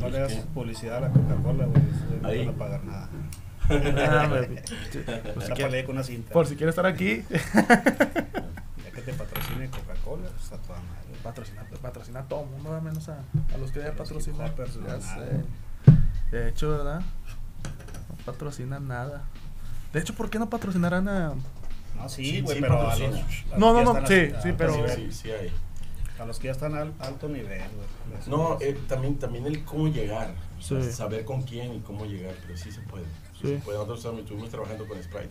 No le das publicidad a la Coca-Cola, güey. No van a pagar nada. Ah. Pues que- con una cinta. Por si quieres estar aquí, Ya que te patrocine Coca-Cola, pues a toda madre. patrocina, patrocina a todo el mundo, al menos a, a los que ya patrocinan. De hecho, ¿verdad? No patrocinan nada. De hecho, ¿por qué no patrocinarán a.? No, sí, güey, sí, pero a los, a los No, no, no, sí, a- sí, a pero- sí, sí hay. A los que ya están al alto nivel, güey. No, eh, también, también el cómo llegar. O sea, Sí. Saber con quién y cómo llegar, pero sí se puede. Sí, Sí. se puede. Nosotros estamos- estuvimos trabajando con Sprite.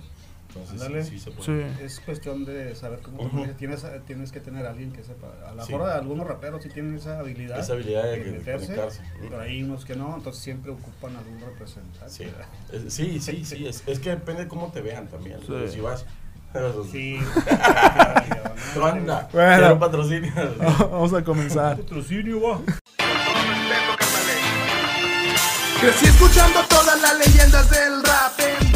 Entonces sí, sí se puede. Sí. Es cuestión de saber cómo Ujú. tienes, tienes que tener a alguien que sepa. A lo Sí. mejor algunos raperos sí tienen esa habilidad. Esa habilidad de, de de meterse, conectarse. pero hay unos que no, entonces siempre ocupan algún representante. Sí, sí, sí, sí. Es, es que depende de cómo te vean también. Sí. Pero. Sí. ¿Qué onda? Bueno. Quiero patrocinio. Vamos a comenzar. Patrocinio, va. Crecí escuchando todas las leyendas del rap en.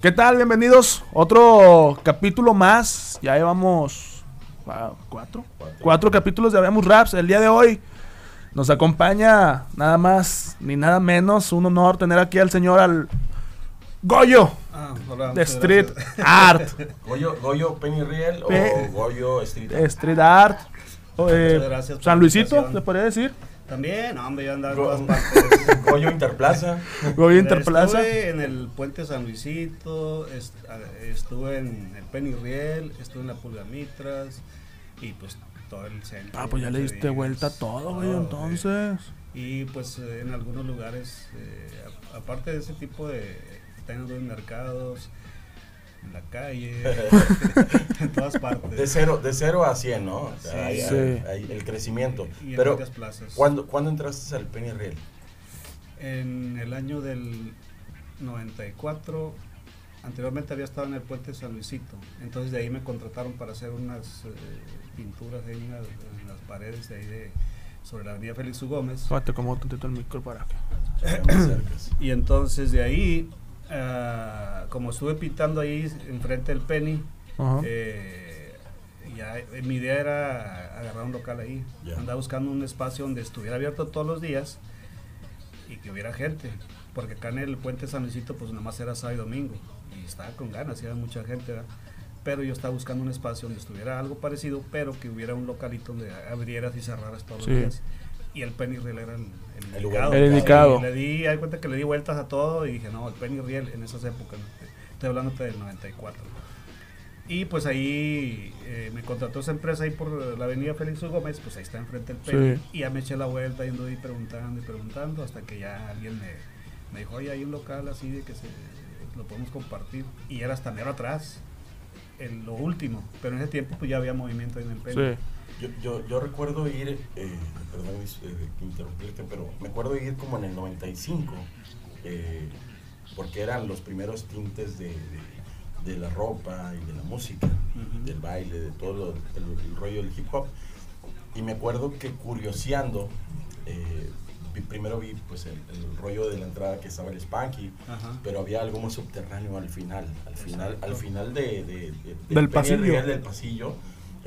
¿Qué tal? Bienvenidos. Otro capítulo más. Ya llevamos. ah, ¿Cuatro? Cuatro. Cuatro capítulos de Habemos Raps. El día de hoy nos acompaña nada más ni nada menos. Un honor tener aquí al señor al Goyo Ah, hola, de muchas Street gracias. Art. Goyo, Goyo Penny Riel Pe- o Goyo Street Art? Street Art. o, eh, Muchas gracias por San Luisito, se podría decir. También, no, hombre, yo andaba en todas partes. Goyo Interplaza. Goyo Interplaza. Estuve en el puente San Luisito, est- estuve en el Penny Riel, estuve en la Pulgamitras y pues todo el centro. Ah, pues ya le diste vuelta a todo, güey, entonces. Y pues en algunos lugares, eh, aparte de ese tipo de tengo en mercados, en la calle, en todas partes. De cero, de cero a 100, ¿no? O sea, ahí- Sí. ahí- ahí el crecimiento. Y en Pero, plazas. ¿cuándo, ¿cuándo entraste al Penny Riel? En el año del 94, anteriormente había estado en el puente San Luisito, entonces de ahí me contrataron para hacer unas eh, pinturas ahí en las, en las paredes de ahí de, sobre la avenida Félix U. Gómez. Como el micro para acá. Y entonces de ahí, ah, como estuve pintando ahí enfrente del Penny, eh, ya eh, mi idea era agarrar un local ahí. Andaba buscando un espacio donde estuviera abierto todos los días y que hubiera gente. Porque acá en el puente San Luisito, pues nada más era sábado y domingo. Y estaba con ganas, y había mucha gente. ¿verdad? Pero yo estaba buscando un espacio donde estuviera algo parecido, pero que hubiera un localito donde abrieras y cerraras todos Sí. los días. Y el Penny Riel era el, el indicado. El indicado. Sí, le di, hay cuenta que le di vueltas a todo y dije, no, el Penny Riel en esas épocas. Estoy hablando del 94. Y pues ahí eh, me contrató esa empresa ahí por la avenida Félix U. Gómez, pues ahí está enfrente el Penny. Sí. Y ya me eché la vuelta yendo ahí preguntando y preguntando hasta que ya alguien me, me dijo, oye, hay un local así de que se, lo podemos compartir. Y era hasta mero atrás, en lo último. Pero en ese tiempo pues ya había movimiento ahí en el Penny. Sí. Yo, yo, yo recuerdo ir, eh, perdón eh, interrumpirte, pero me acuerdo ir como en el 95, eh, porque eran los primeros tintes de, de- de la ropa y de la música, del baile, de todo lo- el, el rollo del hip hop. Y me acuerdo que curioseando, eh, primero vi pues el, el rollo de la entrada que estaba el Spanky, Ajá. pero había algo más subterráneo al final, al final, Exacto. al final de, de- de- Del pasillo. Riel, del pasillo,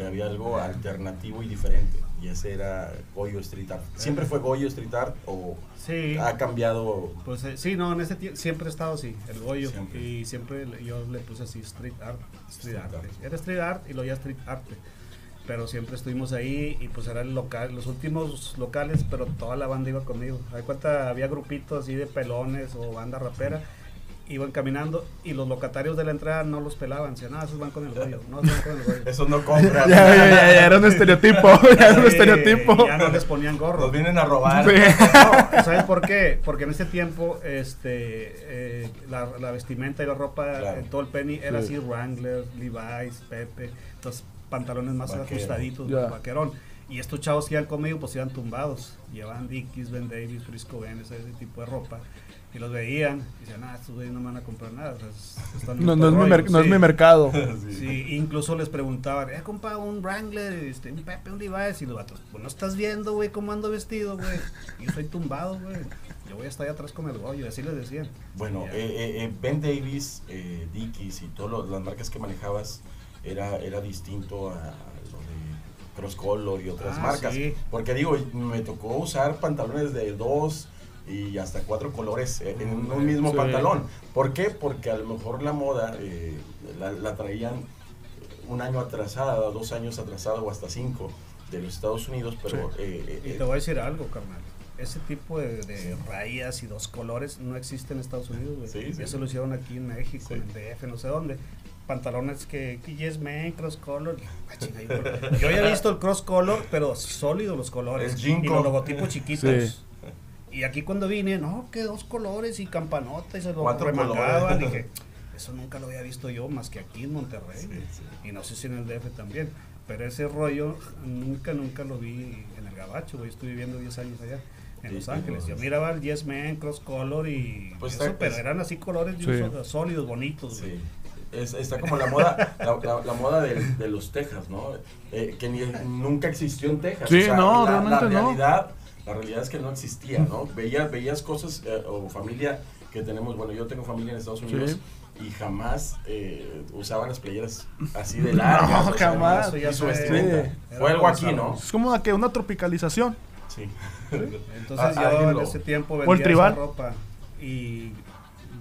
había algo alternativo y diferente. Y ese era Goyo Street Art. ¿Siempre fue Goyo Street Art o Sí. ha cambiado? Pues eh, sí, no, en ese tiempo siempre he estado así, el Goyo. Siempre. Y siempre yo le puse así street art, street, Street art. art. Era street art y lo ya street art. Pero siempre estuvimos ahí y pues era el local, los últimos locales, pero toda la banda iba conmigo. Hay cuenta, había grupitos así de pelones o banda rapera. Iban caminando y los locatarios de la entrada no los pelaban. Decían, no, esos van con el Goyo, no, esos van con el Goyo. Eso no compran. Ya, ya, ya, ya, era un estereotipo. Ya era un Sí, estereotipo. Ya no les ponían gorro. Nos vienen a robar. Sí. No, ¿sabes por qué? Porque en ese tiempo este, eh, la, la vestimenta y la ropa Claro. en todo el penny era Sí. así Wrangler, Levi's, Pepe, los pantalones más Vaquero. ajustaditos, Ya. vaquerón. Y estos chavos que iban conmigo pues iban tumbados, llevaban Dickies, Ben Davis, Frisco Ben, ese, ese tipo de ropa. Y los veían y decían, ah, estos güeyes no me van a comprar nada. o sea, es- están en No, es mi rollo". mer- no es mi mercado. Sí, incluso les preguntaban, eh, compa, un Wrangler, este, un Pepe, un Levi's, y los vatos, pues no estás viendo, güey, cómo ando vestido, güey. Yo estoy tumbado, güey. Yo voy a estar ahí atrás con el Goyo, así les decían. Bueno, eh, eh, eh, Ben Davis, eh, Dickies y todas las marcas que manejabas era, era distinto a lo de Cross Color y otras Ah, marcas. sí. Porque digo, me tocó usar pantalones de dos y hasta cuatro colores en en un mismo Sí. pantalón. ¿Por qué? Porque a lo mejor la moda eh, la, la traían un año atrasada, dos años atrasada o hasta cinco de los Estados Unidos, pero eh, Y eh, te voy a decir algo, carnal. Ese tipo de, de rayas y dos colores no existe en Estados Unidos, güey. Sí, sí. Eso lo hicieron aquí en México, Sí. en el DF, no sé dónde. Pantalones que, que yes man, cross color. Ah, yo, ya he visto el cross color, pero sólido los colores. El y los logotipos chiquitos. Sí. Y aquí cuando vine, no, que dos colores y campanota y se lo Cuatro remangaban. colores. Dije, eso nunca lo había visto yo más que aquí en Monterrey. Sí, sí. Y no sé si en el DF también. Pero ese rollo nunca, nunca lo vi en el Gabacho, güey. Estuve viviendo 10 años allá en Sí, Los Ángeles. no, Yo miraba el Yes Man, Cross Color y Pues eso, pero es- eran así colores sólidos, bonitos, güey. Es- está como la moda, la, la- la moda de, los Texas, ¿no? Eh, que ni, nunca existió en Texas. Sí, no, la, realmente la no. realidad, La realidad es que no existía, ¿no? Veías, veías cosas eh, o familia que tenemos, bueno, yo tengo familia en Estados Unidos y jamás eh, usaban las playeras así de largas. No, o sea, jamás. Y su fue- vestimenta. Fue algo aquí. ¿no? Es como una, que una tropicalización. Sí. Entonces Ah, yo en lo- ese tiempo ¿O vendía esa ropa y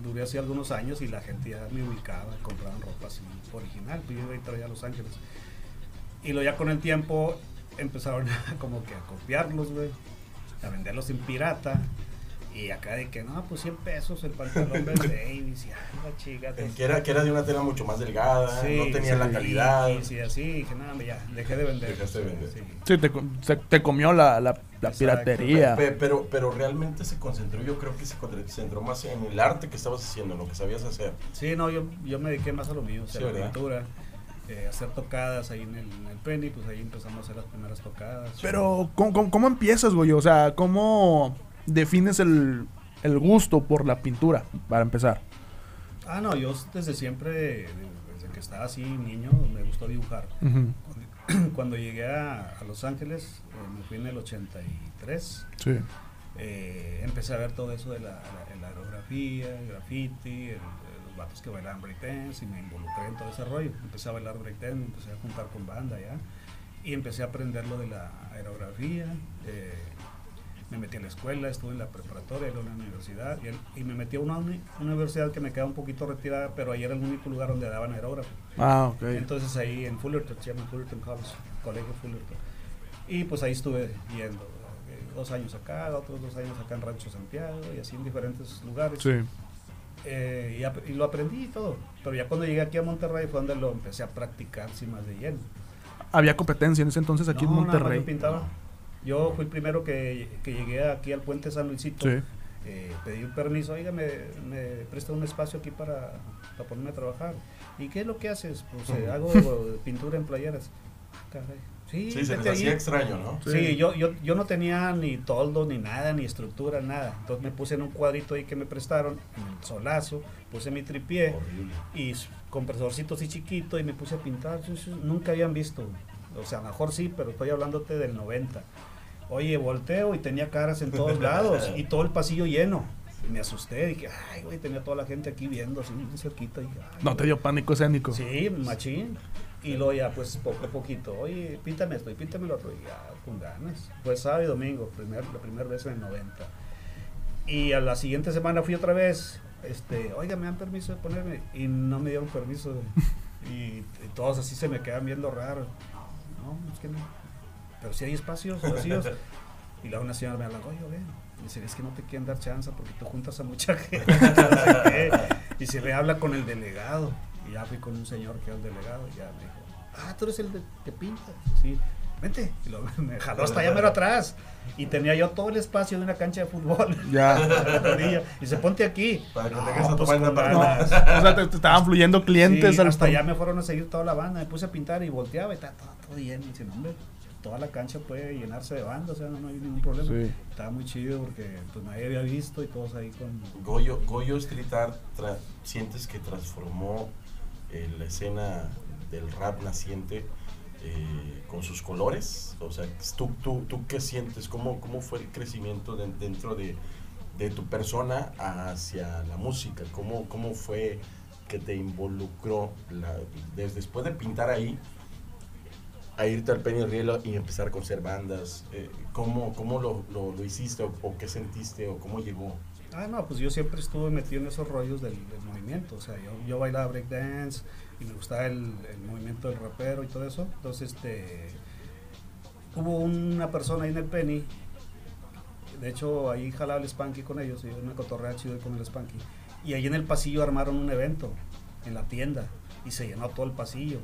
duré así algunos años y la gente ya me ubicaba, compraban ropa así original, pues yo iba y traía a Los Ángeles. Y lo ya con el tiempo empezaron a como que a copiarlos, güey, a venderlos en pirata. Y acá de que no, pues 100 pesos el pantalón de Davis y ay, la chica. El que era, que era de una tela mucho más delgada, Sí, no tenía sí, la calidad. Y, sí, así, dije, nada, ya, dejé de vender. Dejaste de vender. Sí. Sí, te, te comió la, la, piratería. Pe- Pero, pero realmente se concentró, yo creo que se concentró más en el arte que estabas haciendo, en lo que sabías hacer. Sí, no, yo, yo me dediqué más a lo mío, o sea, Sí, la pintura, eh, hacer tocadas ahí en el, en el Penny, pues ahí empezamos a hacer las primeras tocadas. Pero, ¿cómo, cómo, cómo empiezas, güey? O sea, ¿cómo defines el, el gusto por la pintura, para empezar? Ah, no, yo desde siempre, desde que estaba así niño, me gustó dibujar. Cuando, cuando llegué a, a Los Ángeles, eh, me fui en el 83, Sí. eh, empecé a ver todo eso de la, la- la aerografía, el graffiti, el- los vatos que bailaban breakdance y me involucré en todo ese rollo. Empecé a bailar breakdance, me empecé a juntar con banda ya y empecé a aprender lo de la aerografía. eh, me metí a la escuela, estuve en la preparatoria, luego en la universidad y, el- y me metí a una uni- universidad que me queda un poquito retirada, pero ahí era el único lugar donde daban aerógrafo. Ah, ok. Entonces ahí en Fullerton, se llama Fullerton College, Colegio Fullerton. Y pues ahí estuve yendo, eh, dos años acá, otros dos años acá en Rancho Santiago y así en diferentes lugares. Sí. Eh, y, ap- y lo aprendí y todo. Pero ya cuando llegué aquí a Monterrey fue donde lo empecé a practicar sin más de lleno. Había competencia en ese entonces aquí No, en nada más Monterrey. yo pintaba. Yo fui el primero que, que llegué aquí al puente San Luisito. Sí. Eh, pedí un permiso, oiga, me, me presta un espacio aquí para, para ponerme a trabajar. ¿Y qué es lo que haces? Pues eh, hago pintura en playeras. Caray. Sí, Sí, se les hacía extraño, ¿no? Sí, yo, yo, yo no tenía ni toldo, ni nada, ni estructura, nada. Entonces me puse en un cuadrito ahí que me prestaron, en el solazo, puse mi tripié Horrible. y compresorcito así chiquito y me puse a pintar. Nunca habían visto. O sea, a lo mejor sí, pero estoy hablándote del 90. Oye, volteo y tenía caras en todos lados y todo el pasillo lleno. Y me asusté, dije, ay, güey, tenía toda la gente aquí viendo, así, bien cerquita. Dije, "Ay, No te dio pánico escénico. Sí, machín. Y luego ya, pues poco a poquito, oye, píntame esto y píntame lo otro. Y ya, con ganas. Fue sábado y domingo, primer, la primera vez en el 90. Y a la siguiente semana fui otra vez. Este, oiga, me dan permiso de ponerme. Y no me dieron permiso. y, y todos así se me quedan viendo raro. No, es que no. Pero si hay espacios vacíos. Y luego una señora me habla, oye, ven. Y dice, es que no te quieren dar chance porque tú juntas a mucha gente. y se me habla con el delegado. Y ya fui con un señor que era el delegado. Y ya me dijo, ah, tú eres el de, que pinta. Sí, vente. Y me jaló hasta allá mero atrás. Y tenía yo todo el espacio de una cancha de fútbol. Ya. orilla. y se ponte aquí. Para que No, tengas a tu pues, No, o sea, te, te estaban fluyendo clientes Sí, al hasta allá me fueron a seguir toda la banda, me puse a pintar y volteaba y estaba todo, todo lleno. Y dice, no, hombre, toda la cancha puede llenarse de banda, o sea, no, no hay ningún problema. Sí. Estaba muy chido porque pues nadie había visto y todos ahí con... Goyo, Goyo Street Art, ¿sientes que transformó eh, la escena del rap naciente eh, con sus colores? O sea, ¿tú, tú, tú qué sientes? ¿Cómo, cómo fue el crecimiento de- dentro de, de tu persona hacia la música? ¿Cómo, cómo fue que te involucró la- des- después de pintar ahí? A irte al Penny Rielo y empezar a conocer bandas? Eh, ¿Cómo, cómo lo, lo, lo hiciste o, o qué sentiste o cómo llegó? Ah, no, pues yo siempre estuve metido en esos rollos del, del movimiento. O sea, yo, yo bailaba breakdance y me gustaba el, el movimiento del rapero y todo eso. Entonces, este. Hubo una persona ahí en el Penny. De hecho, ahí jalaba el Spanky con ellos. Yo me cotorrea chido con el Spanky. Y ahí en el pasillo armaron un evento. En la tienda. Y se llenó todo el pasillo.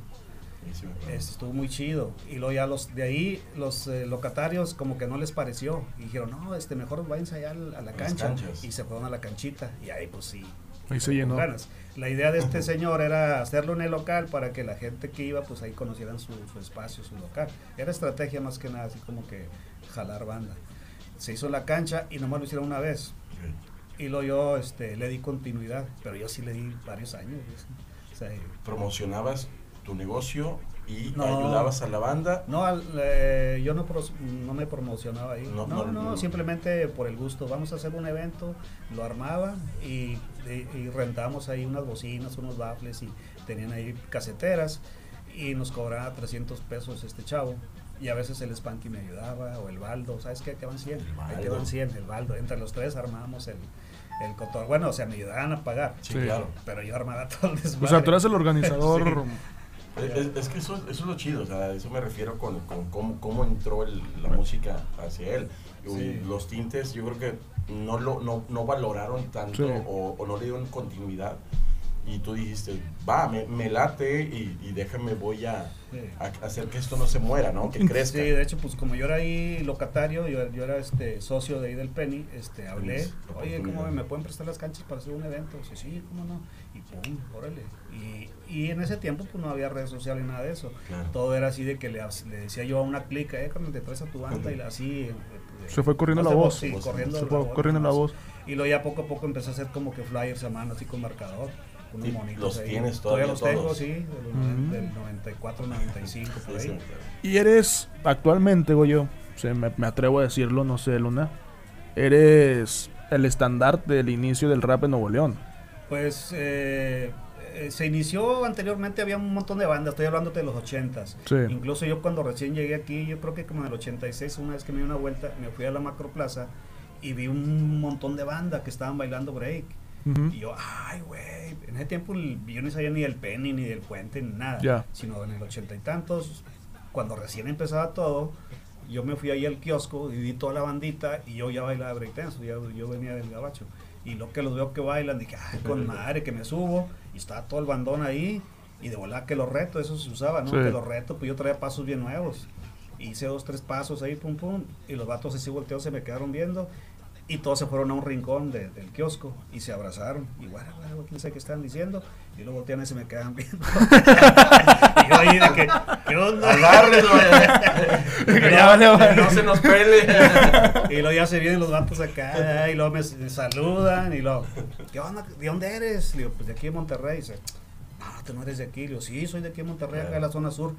Sí. Este, estuvo muy chido. Y luego ya los de ahí, los eh, locatarios, como que no les pareció. Y dijeron, no, este, mejor váyanse allá al- a la A cancha. canchas. Y se fueron a la canchita. Y ahí, pues sí. Ahí se llenó. ganas. La idea de este señor era hacerlo en el local para que la gente que iba, pues ahí conocieran su, su espacio, su local. Era estrategia más que nada, así como que jalar banda. Se hizo en la cancha y nomás lo hicieron una vez. Y luego yo este, le di continuidad, pero yo sí le di varios años. pues. O sea, Promocionabas tu negocio y No. ayudabas a la banda. No, al- eh, yo no, pros- no me promocionaba ahí. No, No, no, no, no. simplemente por el gusto. Vamos a hacer un evento, lo armaba y, y, y rentábamos ahí unas bocinas, unos baffles y tenían ahí caseteras y nos cobraba 300 pesos este chavo. Y a veces el Spanky me ayudaba o el Baldo, ¿sabes qué? Que van 100. El Ahí van 100, el Baldo. Entre los tres armábamos el, el cotor. Bueno, o sea, me ayudaban a pagar, Sí, claro. pero yo armaba todo el O desmadre. sea, tú eres el organizador. es- es que eso, eso es lo chido, o sea, a eso me refiero con, con cómo, cómo entró el- la música hacia él. Y Sí. Los tintes yo creo que no lo no, no valoraron tanto Sí. o, o no le dieron continuidad. Y tú dijiste, va, me, me late y, y déjame, voy a, Sí. a hacer que esto no se muera, ¿no? Que crezca. Sí, de hecho, pues como yo era ahí locatario, yo, yo era este socio de ahí del Penny, este, hablé, oye, ¿cómo oportunidad. me pueden prestar las canchas para hacer un evento? Sí, sí, ¿cómo no? Y pum, órale. Y, y en ese tiempo pues no había redes sociales ni nada de eso. Claro. Todo era así de que le, le decía yo a una clica, eh, cuando te traes a tu banda y así. eh, Se fue corriendo la voz. Sí, Voz, corriendo, Se fue la corriendo la voz. Y luego ya poco a poco empecé a hacer como que flyers a mano, así con marcador. Con Y unos monitos los ahí. tienes todavía los tengo, todos. sí, del, Ujú. del 94, 95, por Sí, ahí. sí. Y eres, actualmente, Goyo, o sea, me, me atrevo a decirlo, no sé, Luna, eres el estandarte del inicio del rap en Nuevo León. Pues eh, eh, se inició anteriormente, había un montón de bandas, estoy hablando de los 80s. Sí. Incluso yo cuando recién llegué aquí, yo creo que como en el 86, una vez que me di una vuelta, me fui a la Macroplaza y vi un montón de bandas que estaban bailando break. Ujú. Y yo, ay, güey, en ese tiempo yo no sabía ni del penny, ni del puente, ni nada. Ya. Sino en el ochenta y tantos, cuando recién empezaba todo, yo me fui ahí al kiosco y vi toda la bandita y yo ya bailaba breakdance, yo, yo venía del gabacho. Y lo que los veo que bailan, dije, ay, con madre que me subo estaba todo el bandón ahí y de volar que los retos, eso se usaba, ¿no? Sí. Que los retos, pues yo traía pasos bien nuevos. Hice dos, tres pasos ahí, pum, pum, y los vatos así volteados se me quedaron viendo y todos se fueron a un rincón de- del kiosco y se abrazaron. Y bueno, bueno, quién sabe qué están diciendo. Y luego voltean y se me quedan viendo. y yo ahí de que, ¿qué onda? Agárrenlo. Ya vale, vale. no se nos pele. Y luego ya se vienen los vatos acá, y luego me, me saludan, y luego, ¿qué onda? ¿De dónde eres? Le digo, pues de aquí de Monterrey. Y dice, no, tú no eres de aquí. Le digo, sí, soy de aquí de Monterrey, acá de la zona sur.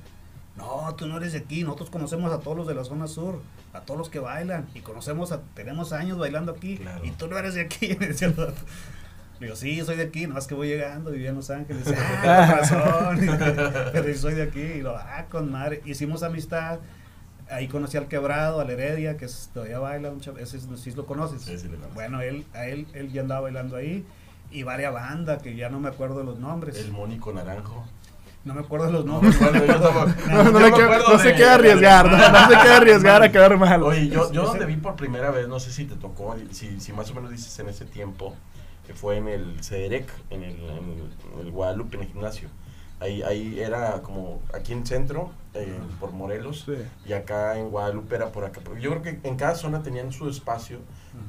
No, tú no eres de aquí, nosotros conocemos a todos los de la zona sur, a todos los que bailan, y conocemos a, tenemos años bailando aquí, Claro. y tú no eres de aquí, me decía el. Le digo, sí, soy de aquí, nomás que voy llegando, vivía en Los Ángeles. Ah, con razón. Pero sí soy de aquí. Y lo, ah, con madre. Hicimos amistad. Ahí conocí al Quebrado, al Heredia, que es- todavía baila, un ese es- sí lo conoces. Sí, sí lo conozco. Bueno, él, a él, él ya andaba bailando ahí. Y varias bandas que ya no me acuerdo de los nombres. El Mónico Naranjo. No me acuerdo los nombres. Bueno, yo tampoco- No, no, yo le me quiero- acuerdo no se de- quiere arriesgar, no, no se quiere arriesgar a quedar mal. Oye, yo, yo donde vi por primera vez, no sé si te tocó, si, si más o menos dices en ese tiempo, que fue en el CEDEREC, en el, en el Guadalupe, en el gimnasio. Ahí, ahí era como aquí en centro, eh, por Morelos, Sí. y acá en Guadalupe era por acá. Yo creo que en cada zona tenían su espacio,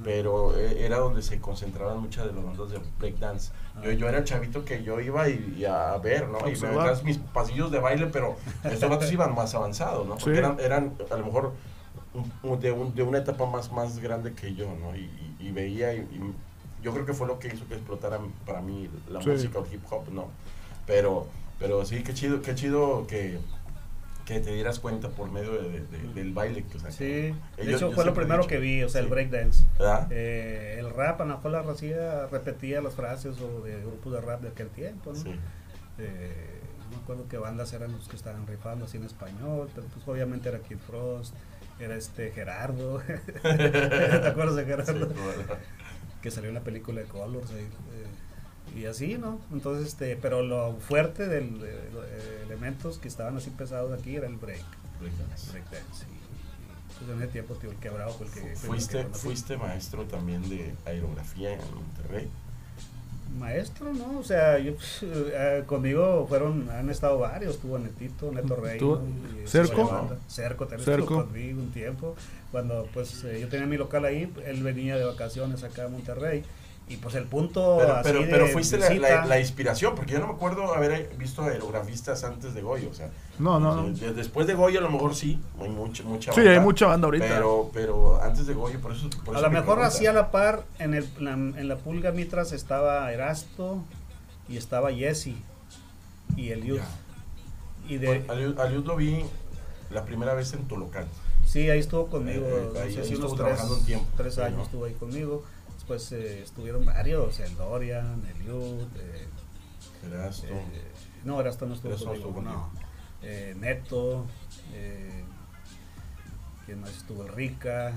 pero eh, era donde se concentraban muchas de las bandas de breakdance. Yo, yo era el chavito que yo iba y, y a ver, ¿no? Y me mis pasillos de baile, pero estos vatos iban más avanzados, ¿no? Porque Sí. eran, eran a lo mejor de, un- de una etapa más, más grande que yo, ¿no? Y, y- y veía, y, yo creo que fue lo que hizo que explotara para mí la Sí. música o hip hop, ¿no? Pero, pero sí, qué chido, qué chido que, que te dieras cuenta por medio de- de- de- del baile. Que, o sea, Sí, de eh, yo- hecho fue lo primero que vi, o sea, el breakdance. Eh, el rap, a lo mejor la racía repetía las frases o de grupos de rap de aquel tiempo, ¿no? Sí. Eh, no me acuerdo qué bandas eran los que estaban rifando así en español, pero pues obviamente era Kid Frost, era este Gerardo, ¿te acuerdas de Gerardo? que salió en la película de Colors ahí, eh, y así, ¿no? Entonces, este, pero lo fuerte de los elementos que estaban así pesados aquí era el break, Breakdance. breakdance. Y, y, pues en ese tiempo, tío, el quebrado fue el que... fue el que Fuiste, fuiste maestro también de aerografía en Monterrey. Maestro, ¿no? O sea, yo, eh, conmigo fueron, han estado varios, tuvo Netito, Neto Rey. Y ¿Cerco? Cerco también Cerco. estuvo conmigo un tiempo. Cuando pues eh, yo tenía mi local ahí, él venía de vacaciones acá a Monterrey. Y pues el punto Pero, así pero, de pero fuiste la, visita- la- la inspiración, porque yo no me acuerdo haber visto aerografistas antes de Goyo. O sea, No, no, no. de- después de Goyo a lo mejor sí, hay mucha, mucha Sí, hay mucha banda ahorita. Pero, pero antes de Goyo, por eso. por A lo mejor pregunta. así a la par, en, el, la, en la Pulga Mitras estaba Erasto y estaba Jesse y el Youth. Ya. Y de, Bueno, lo vi la primera vez en tu local. Sí, ahí estuvo conmigo, Eh, no ahí- sé ahí si estuvo unos trabajando tres, un tiempo, tres años ¿no? estuvo ahí conmigo. Después eh, estuvieron varios, el Dorian, el eh, Erasto. eh, no, Erasto no estuvo conmigo, no. Neto, ¿quién más estuvo? Rica,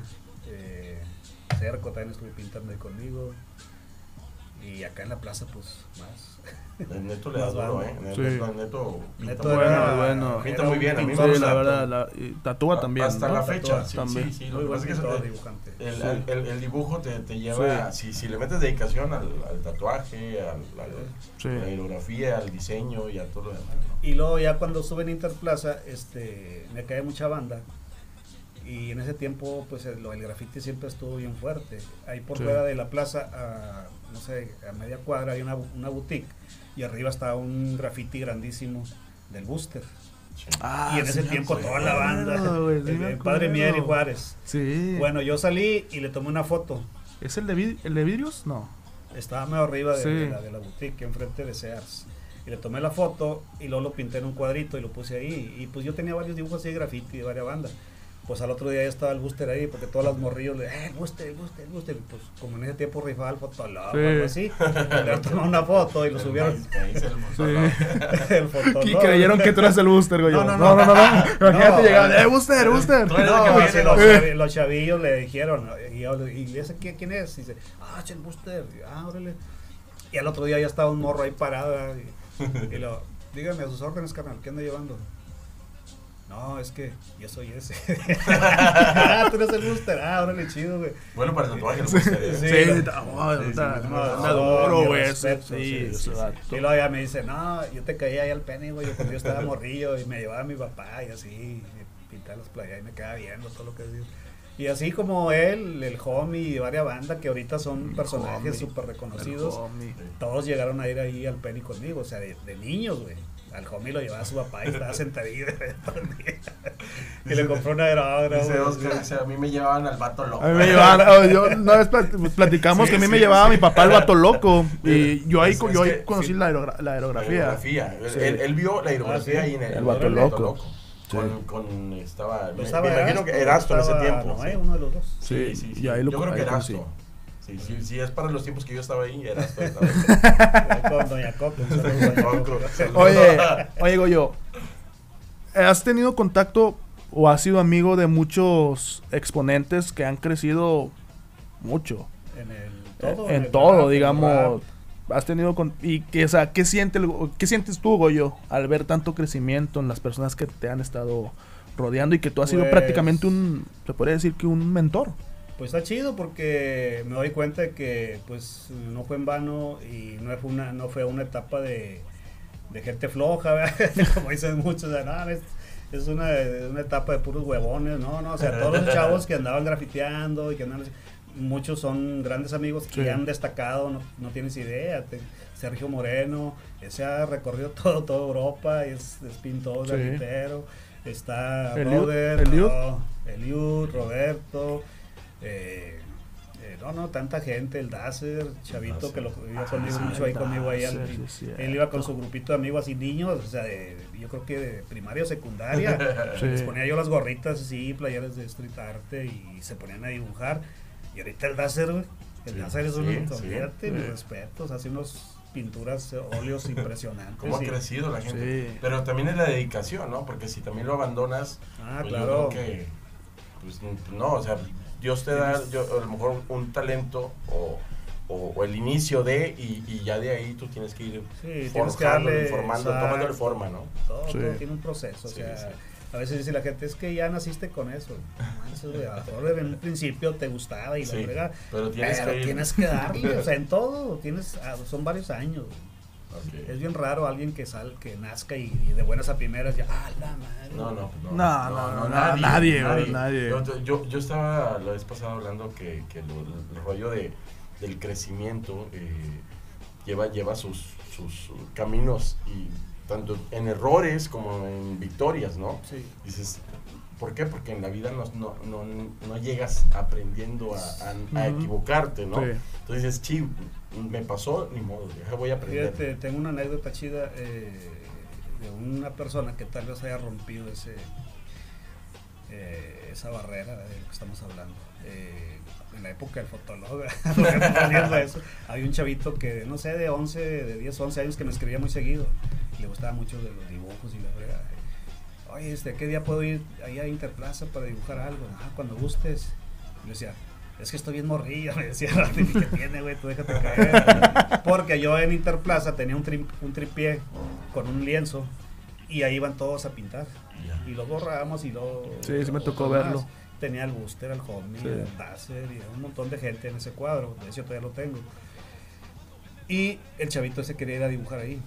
Cerco también estuvo pintando ahí conmigo. Y acá en la plaza, pues, más. El Neto le da duro. ¿eh? El Sí. Neto, el Neto pinta Neto muy Bueno, era- bueno. Pinta muy bien, a mí me Sí, la gusta. verdad, la, y tatúa también. Hasta ¿no? la fecha, Tatúa sí, también. sí, sí. Muy Lo que pasa es que dibujante. el, Sí. el- el- el dibujo te, te lleva, si, si le metes dedicación al, al tatuaje, al, al- Sí. a la aerografía, al diseño y a todo lo demás. ¿no? Y luego ya cuando estuve en Interplaza, este, me cae mucha banda. Y en ese tiempo, pues el, lo del graffiti siempre estuvo bien fuerte. Ahí por Sí. fuera de la plaza, a, no sé, a media cuadra hay una, una boutique. Y arriba estaba un graffiti grandísimo del Booster. Ah, y en ese sí tiempo toda la acuerdo, banda. sí el, me el padre. Mier y Juárez. Sí. Bueno, yo salí y le tomé una foto. ¿Es el de, vid- el de vidrios? No. Estaba medio arriba de, Sí. de la, de la boutique, enfrente de Sears. Y le tomé la foto y luego lo pinté en un cuadrito y lo puse ahí. Y pues yo tenía varios dibujos así de graffiti de varias bandas. Pues al otro día ya estaba el booster ahí, porque todas las morrillos le eh, el booster, el booster, el booster. Y pues como en ese tiempo rifaba el fotolog Sí. o algo así, le tomaron una foto y lo El subieron. MySpace, el Sí. Fotolog. el fotolog. Y creyeron que tú eras el booster, güey. No, No, no, no, no. no. no, Imagínate llegaban, eh, ¡eh, booster, booster! No, sí, los, chavillos le dijeron, y, yo, y le dice, ¿quién, quién es? Y dice, ah, es el booster. Y, ah, órale. Y al otro día ya estaba un morro ahí parado. Y, y lo, dígame a sus órdenes, carnal, ¿qué anda llevando? No, es que yo soy ese. ah, tú eres el booster. Ah, órale, chido, güey. Bueno, para tatuaje el booster, ¿eh? Sí. Sí, güey. Sí, sí. Y luego ya me dice, no, yo te caía ahí al penny, güey, cuando yo estaba morrillo y me llevaba a mi papá y así, y me pintaba las playas y me quedaba viendo todo lo que hacía. Y así como él, el homie y varias bandas que ahorita son El personajes súper El reconocidos, todos llegaron a ir ahí al penny conmigo, o sea, de, de niños, güey. Al homie lo llevaba a su papá y estaba sentadillo todo el día. Y le compró una grabadora. Dice. Oscar, dice, a mí me llevaban al vato loco. A mí me llevaban, oh, yo, una vez plat- platicamos Sí, que a mí sí, me llevaba sí. mi papá el vato loco. Y yo ahí, Es- yo ahí que, conocí sí. la, aerogra- la La aerografía. aerografía. Él- Sí. Él, él vio la aerografía Ah, sí. ahí en el, El vato loco. Sí. Con, con, estaba, me, Estaba me imagino que Erasto, en ese tiempo. Sí. uno de los dos. Sí, y ahí lo Yo creo que. Erasto. Sí, sí, sí, es para los tiempos que yo estaba ahí. Coco. Oye, oye, digo yo, ¿has tenido contacto o has sido amigo de muchos exponentes que han crecido mucho? En el todo. en el todo, rap, digamos. Has tenido con, y que, o sea, ¿qué, siente el- ¿qué sientes tú, Goyo, al ver tanto crecimiento en las personas que te han estado rodeando y que tú has sido Pues- prácticamente un, se podría decir que un mentor? Pues está chido porque me doy cuenta de que pues no fue en vano y no fue una, no fue una etapa de, de gente floja, ¿verdad? como dicen muchos, o sea, no, es, es una, una etapa de puros huevones, no, no, o sea, todos los chavos que andaban grafiteando y que andaban, muchos son grandes amigos que Sí. han destacado, no, no tienes idea, te- Sergio Moreno, ese ha recorrido todo, toda Europa, es, es pintor, Sí. grafitero, está Eliud, Roder, Eliud. no, Eliud, Roberto, eh, eh, no, no, tanta gente, el Dacer, Chavito, que lo iba Ah, conmigo mucho ahí conmigo ahí. al- él iba con su grupito de amigos así, niños, o sea, de- yo creo que de primaria o secundaria. Sí. Les ponía yo las gorritas así, playeras de street arte y se ponían a dibujar. Y ahorita el güey. El Sí, es un olvídate, mis respetos, hace unos pinturas, eh, óleos impresionantes. ¿Cómo ha crecido la gente? Sí. Pero también es la dedicación, ¿no? Porque si también lo abandonas, Ah, pues yo claro. creo que, pues no, o sea, Dios te da yo, a lo mejor un talento o, o- o el inicio de, y, y ya de ahí tú tienes que ir Sí, tienes que darle, formando, exacto. tomándole forma, ¿no? Todo, Sí. todo tiene un proceso. Sí, o sea, sí. a veces dice la gente, es que ya naciste con eso. A lo mejor en un principio te gustaba y Sí, la frega, pero tienes pero que tienes que darle, o sea, en todo, tienes, ah, son varios años. Es bien raro alguien que sal, que nazca y, y de buenas a primeras ya, ah, la madre. No, no, no. No, no, no, nadie, güey, nadie. Yo, yo, yo estaba la vez pasada hablando que, que lo- el rollo de, del crecimiento eh, lleva, lleva sus, sus caminos y tanto en errores como en victorias, ¿no? Sí. Dices, ¿por qué? Porque en la vida no, no, no, no llegas aprendiendo a, a- a Ujú. equivocarte, ¿no? Sí. Entonces dices, sí, me pasó, ni modo, ya voy a aprender. Fíjate, tengo una anécdota chida eh, de una persona que tal vez haya rompido ese eh, esa barrera de lo que estamos hablando. Eh, en la época del fotólogo, eso, hay un chavito que, no sé, de 11, de 10, 11 años que me escribía muy seguido. Le gustaba mucho de los dibujos y la verdad. Oye, este, ¿qué día puedo ir ahí a Interplaza para dibujar algo? Ah, cuando gustes. Y le decía, es que estoy bien morrillo, me decía, ¿qué tiene, güey? Tú déjate caer. Porque yo en Interplaza tenía un, tri- un tripié con un lienzo y ahí iban todos a pintar. Y lo borramos y lo... Sí, sí me tocó verlo. más. Tenía el Booster, el Homie, Sí. el Dacer y un montón de gente en ese cuadro. De hecho, todavía lo tengo. Y el chavito ese quería ir a dibujar ahí.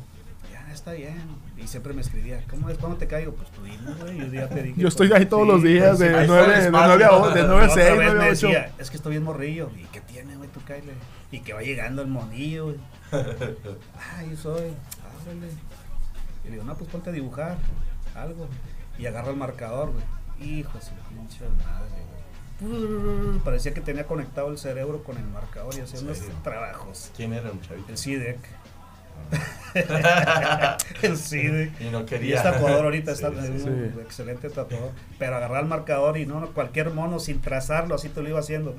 Ya, está bien. Y siempre me escribía, ¿cómo es? ¿Cuándo te caigo? Pues tú dime, güey. Y un día te dije, Yo estoy ahí todos sí, los días, pues, de sí. ahí está 9 el de espacio. 9 a, de 9 a Otra 6, vez 9 me a 8. decía, es que estoy bien morrillo. ¿Y qué tiene, güey? Tú cáele. Y que va llegando el monillo, güey. Ah, yo soy. Ábrele. Y le digo, no, pues ponte a dibujar algo. Y agarra el marcador, güey. Hijo de su pinche madre, güey. Parecía que tenía conectado el cerebro con el marcador y hacía Sí. unos trabajos. ¿Quién era un chavito? El CIDEC. CIDEC. y no Y quería. es tatuador ahorita, Sí, está sí, es sí. un sí. excelente tatuador. Pero agarrar el marcador y no, cualquier mono sin trazarlo, así te lo iba haciendo.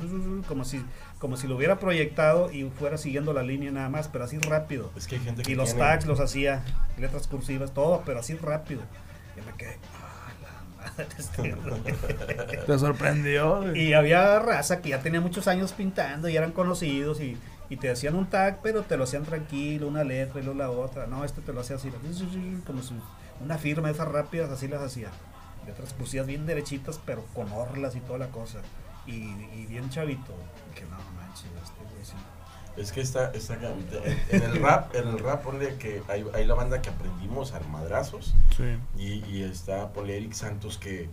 Como si, como si lo hubiera proyectado y fuera siguiendo la línea nada más, pero así rápido. Es que hay gente que Y los tiene- tags los hacía, letras cursivas, todo, pero así rápido. Y me quedé, ah, la madre, este güey". Te sorprendió. Y había raza que ya tenía muchos años pintando y eran conocidos y, y te hacían un tag, pero te lo hacían tranquilo, una letra y luego la otra. No, este te lo hacía así, como si una firma esas rápidas, así las hacía. Letras cursivas bien derechitas, pero con orlas y toda la cosa. Y, y bien chavito. Que no manches, este güey sí. Es que está, está en el rap, en el rap ponle que hay, hay la banda que aprendimos a madrazos Sí. y, y está ponle Eric Santos que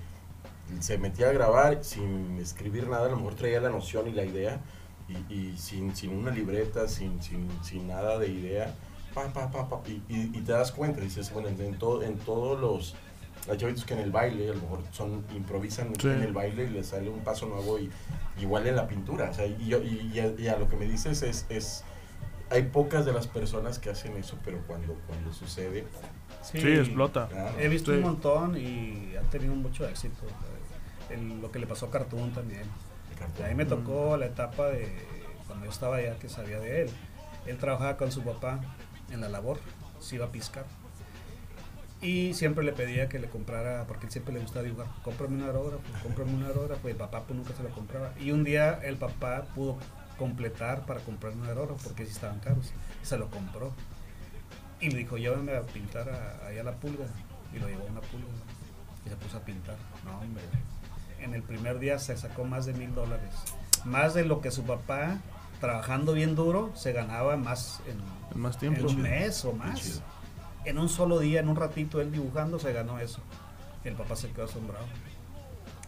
se metía a grabar sin escribir nada, a lo mejor traía la noción y la idea y, y sin, sin una libreta, sin, sin, sin nada de idea, pa, pa, pa, pa, y, y- y te das cuenta, dices, bueno, en, todo, en todos los... Hay chavitos que en el baile, a lo mejor son, improvisan Sí. en el baile y les sale un paso nuevo y igual en la pintura. O sea, y, yo- y- y a, y a lo que me dices es, es, hay pocas de las personas que hacen eso, pero cuando, cuando sucede, Sí, explota. claro. He visto Sí. un montón y han tenido mucho éxito. El- lo que le pasó a Cartoon también. A mí me tocó la etapa de cuando yo estaba allá que sabía de él. Él trabajaba con su papá en la labor, se iba a piscar. Y siempre le pedía que le comprara, porque él siempre le gustaba dibujar, cómprame un aerógrafo, cómprame un aerógrafo, y el papá pues nunca se lo compraba. Y un día el papá pudo completar para comprar un aerógrafo, porque sí estaban caros, se lo compró. Y le dijo, llévame a pintar a- ahí a la pulga. Y lo llevó a una pulga. Y se puso a pintar. No, hombre. En el primer día se sacó más de mil dólares. Más de lo que su papá, trabajando bien duro, se ganaba más en, En más en tiempo. un mes o más. En un solo día, en un ratito, él dibujando, se ganó eso. El papá se quedó asombrado.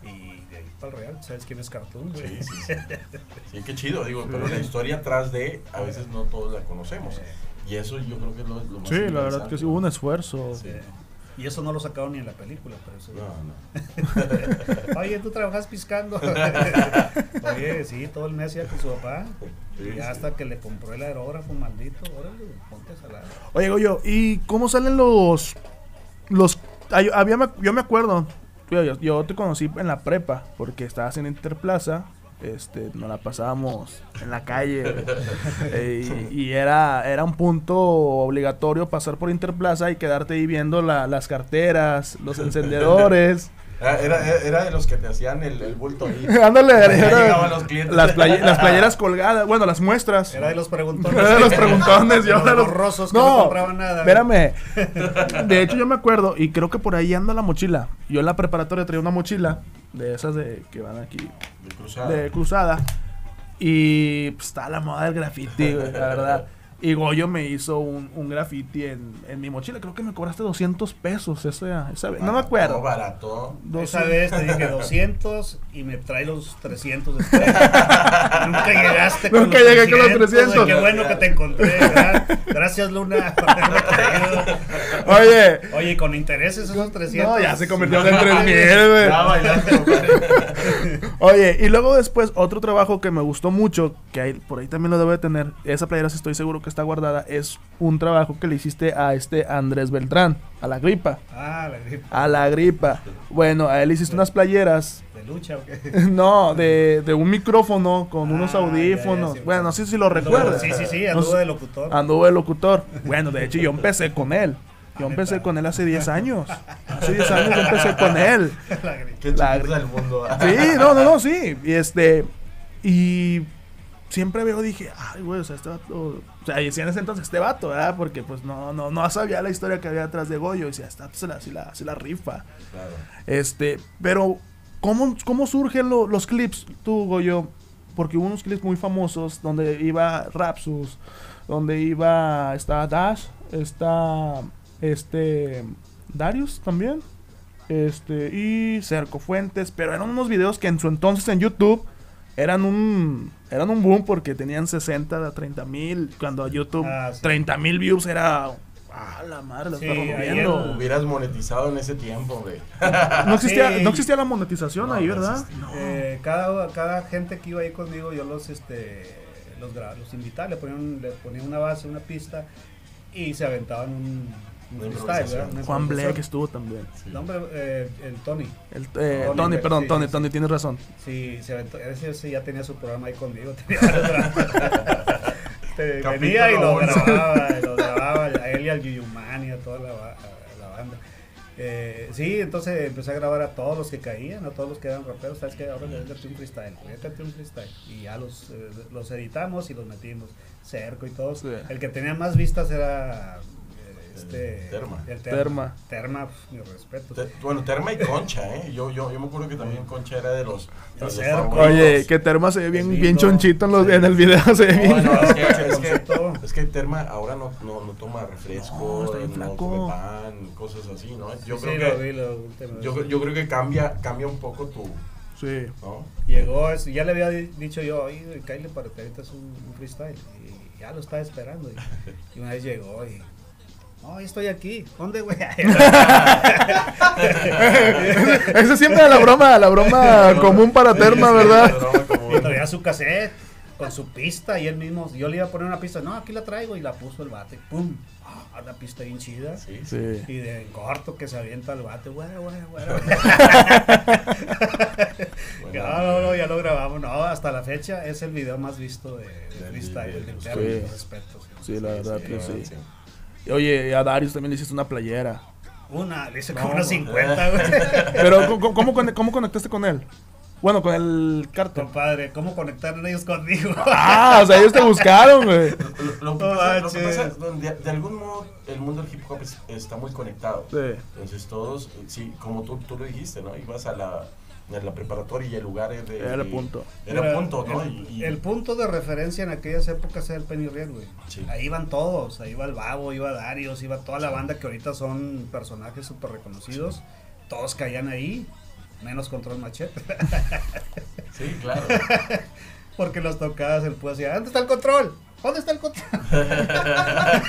Y de ahí para el real, ¿sabes quién es Cartoon? güey? Sí, sí, sí. Sí, qué chido, digo, pero la historia atrás de, a veces no todos la conocemos. Y eso yo creo que es lo, lo más Sí, la verdad que sí, hubo un esfuerzo. Sí. Y eso no lo sacaron ni en la película, pero eso. No, no. Oye, tú trabajas piscando. Oye, sí, todo el mes iba con su papá. Sí, y sí. hasta que le compró el aerógrafo, maldito. Órale, ponte a salar. Oye, Goyo, ¿y cómo salen los. los había, yo me acuerdo, yo te conocí en la prepa, porque estabas en Interplaza este, nos la pasábamos en la calle. Eh, y, y era, era un punto obligatorio pasar por Interplaza y quedarte ahí viendo la- las carteras, los encendedores. Ah, Era, era, era de los que te hacían el, el bulto ahí. Ándale, Ya era- llegaban los clientes. las, playe- las playeras colgadas, bueno, las muestras. Era de los preguntones. Era de los preguntones, yo Los era los- borrosos que no, No, compraban nada. Espérame. De hecho, yo me acuerdo, y creo que por ahí anda la mochila. Yo en la preparatoria traía una mochila de esas de que van aquí De cruzada. Y pues, está la moda del graffiti, la verdad. Y Goyo me hizo un, un graffiti en, en mi mochila. Creo que me cobraste 200 pesos esa, esa vez. No me acuerdo. Barato. Esa 200. vez te dije 200 y me trae los 300 después. Nunca llegaste con Nunca los llegué con los 300, 300. güey, Qué bueno que te encontré. gra- Gracias, Luna. Oye, Oye, ¿y con intereses esos 300. no, ya se convirtió en 3000, güey. Ya bailaste, compadre. Oye, y luego después otro trabajo que me gustó mucho, que ahí, por ahí también lo debo de tener, esa playera sí estoy seguro que está guardada, es un trabajo que le hiciste a este Andrés Beltrán, a la gripa, Ah, la gripe a la gripa. Bueno, a él hiciste unas playeras, de lucha. ¿o qué? no, de, de un micrófono con unos Ah, ya, ya, audífonos. sí, bueno, no sé si lo recuerdas. Sí, sí, sí, anduvo de locutor. Anduvo de locutor. Bueno, de hecho yo empecé con él. Yo Ah, empecé con él hace 10 años. Hace 10 años yo empecé con él. La. Qué La- del mundo. ah. Sí, no, no, no, sí. Y este. Y siempre veo, dije, ay, güey, o sea, este vato. O sea, y decía en ese entonces este vato, ¿verdad? Porque pues no, no, no sabía la historia que había detrás de Goyo. Y decía, esta se la, la, la rifa. Claro. Este, pero, ¿cómo, cómo surgen lo- los clips, tú, Goyo? Porque hubo unos clips muy famosos donde iba Rapsus, donde iba, está Dash, está, este, Darius también, este, y Cerco Fuentes, pero eran unos videos que en su entonces en YouTube eran un, eran un boom porque tenían 60 a 30 mil, cuando a YouTube Ah, sí. 30 mil views era, ah, la madre, la Sí, rompiendo. Hubieras monetizado en ese tiempo, güey. No existía, Sí. no existía la monetización No, ahí, ¿verdad? No. Eh, cada, cada gente que iba ahí conmigo, yo los, este, los, los invitaba, le ponían, le ponía una base, una pista y se aventaban un, Juan. Black estuvo también. Sí. No, hombre, eh, el Tony. El, eh, Tony, perdón, sí, Tony, sí, Tony, tienes razón. Sí, se aventó, ese, ese ya tenía su programa ahí conmigo. tenía varios programas. Te Capítulo venía y lo grababa, y lo grababa a él y al Yuyumani, a toda la, ba- a la banda. Eh, sí, entonces empecé a grabar a todos los que caían, a todos los que eran raperos. ¿Sabes qué? Ahora le un freestyle, un freestyle. Y ya los, eh, los editamos y los metimos. Cerco y todos. Sí. El que tenía más vistas era. Este, Terma. el Terma. Terma, pf, mi respeto. Te- bueno, Terma y Concha, ¿eh? Yo, yo, yo me acuerdo que también Concha era de los, de. Oye, que Terma se ve bien, bien chonchito en, los, Sí. en el video. Se ve bien. Bueno, es que, Se es, que, conceptó. es que Terma ahora no, no, no toma refresco, No, está bien no flaco. come pan, cosas así, ¿no? Yo, Sí, creo, sí, que, lo vi, lo último. yo, yo creo que cambia, cambia un poco tu, Sí. ¿no? Llegó, es- ya le había di- dicho yo, oye, Kyle, para que ahorita es un, un freestyle. Y ya lo estaba esperando. Y, y una vez llegó y, no, estoy aquí. ¿Dónde, güey? Esa siempre era la broma, la broma común para Terma, ¿verdad? la broma común. y traía su cassette con su pista y él mismo, yo le iba a poner una pista, no, aquí la traigo y la puso el bate. ¡Pum! Ah, la pista bien chida. Sí, sí. Y de corto que se avienta el bate, bueno, bueno, bueno. No, no, no, ya lo grabamos. No, hasta la fecha es el video más visto de, de freestyle, del- sí. Respetos. Sí, la verdad que sí. Oye, a Darius también le hiciste una playera. Una, le hice No, como unas no. 50, güey. Pero, ¿cómo, cómo, cone- cómo conectaste con él? Bueno, con el cartel. Compadre, ¿cómo conectaron ellos conmigo? Ah, o sea, ellos te buscaron, güey. Lo, lo que No pasa, lo que manches. pasa es donde- de algún modo el mundo del hip hop es- está muy conectado. Sí. Entonces todos, eh, sí, como tú, tú lo dijiste, ¿no? Ibas a la, a la preparatoria y el lugar es de... Era el punto. Era Mira, punto, ¿no? El, Y- y- el punto de referencia en aquellas épocas era el Penny Red, güey. Sí. Ahí iban todos, ahí iba el Babo, iba Darius, iba toda la banda que ahorita son personajes súper reconocidos. Todos caían ahí, menos Control Machete. Sí, claro. Porque los tocadas el pues decía, ¿dónde está el control? ¿Dónde está el control?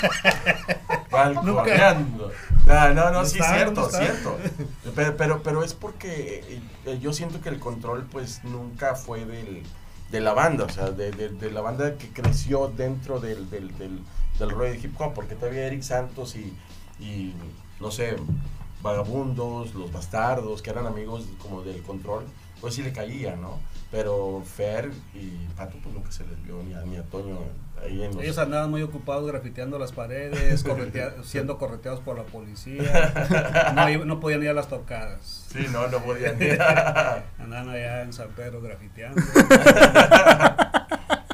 Balconeando. No, no, no, sí, cierto, cierto. Pero, pero, pero es porque eh, yo siento que el control, pues, nunca fue del, de la banda, o sea, de, de- de la banda que creció dentro del, del, del, del rollo de hip hop, porque todavía Eric Santos y, y no sé, Vagabundos, Los Bastardos, que eran amigos como del control, pues sí le caía, ¿no? Pero Fer y Pato, pues nunca se les vio, ni a, ni a Toño ahí en los... Ellos andaban muy ocupados grafiteando las paredes, corretea- siendo correteados por la policía. No, podían ir a las tocadas. Sí, no, no podían ir. Andaban allá en San Pedro grafiteando.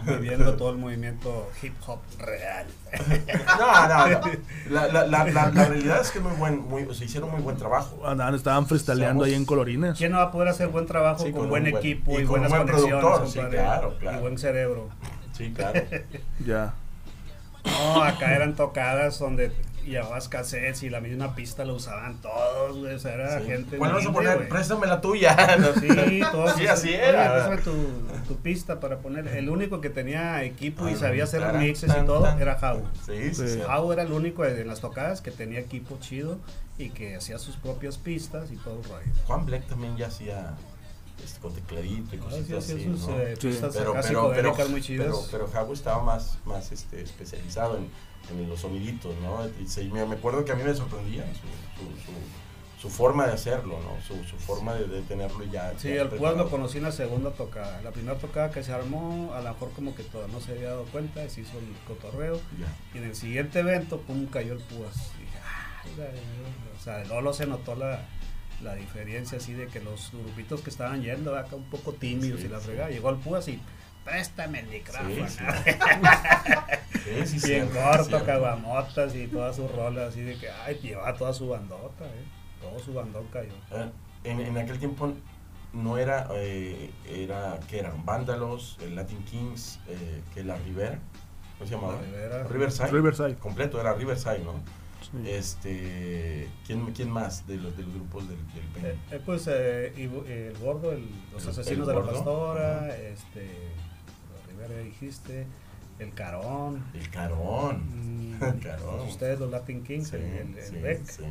viviendo todo el movimiento hip hop real. No, no, no. La, la, la, la, la realidad es que muy buen, muy, o sea, hicieron muy buen trabajo. Andaban, estaban freestyleando Somos- ahí en colorines. ¿Quién no va a poder hacer buen trabajo Sí, con, con buen equipo y y, con un buenas buen conexiones? productor, sí, compadre? claro, claro. Y buen cerebro. Sí, claro. Ya. No, acá eran tocadas donde llevabas cassettes y la misma pista la usaban todos, güey. O sea, era Sí. gente. ¿Cuál vas a poner? Préstame la tuya. ¿no? Sí, todos. Sí, así era. préstame tu, tu pista para poner. El único que tenía equipo y Ah, sabía hacer taran, remixes y todo tan. era Jau. Sí, sí, Sí. Jau era el único de- en las tocadas que tenía equipo chido y que hacía sus propias pistas y todo el rollo. Juan Black también ya hacía este, con tecladito y Ah, cositas así, ¿no? eh, Sí. pero, pero, pero, pero, pero Jago estaba más, más este, especializado en, en los soniditos, ¿no? Y se- me, me acuerdo que a mí me sorprendía su, su, su, su forma de hacerlo, ¿no? Su, su forma de, de tenerlo ya. Sí, ya el Púas lo conocí en la segunda tocada. La primera tocada que se armó, a lo mejor como que todavía no se había dado cuenta, se hizo el cotorreo. Ya. Y en el siguiente evento, pum, cayó el Púas. Y ah, o sea, de Lolo se notó la, la diferencia así de que los grupitos que estaban yendo acá un poco tímidos Sí, y la sí. fregada, llegó el Púas y préstame el micrófono. Sí, sí. Sí, sí, Bien corto, caguamotas y todas sus rolas así de que, ay, llevaba toda su bandota, eh. Todo su bandón cayó. Ah, En, en aquel tiempo no era, eh, era, que eran Vándalos, el Latin Kings, eh, que la Rivera, ¿cómo se llamaba? La Rivera. Riverside. Riverside. Completo, era Riverside, ¿no? Sí. Este, ¿quién, ¿quién más de los, de los grupos del, del? Eh, eh, pues eh, el gordo, el- los El- asesinos el de la pastora, este, Rivera dijiste, el Carón, El Carón. mm, El Carón. pues ustedes los Latin Kings, Sí, el, el- el sí, Beck, sí.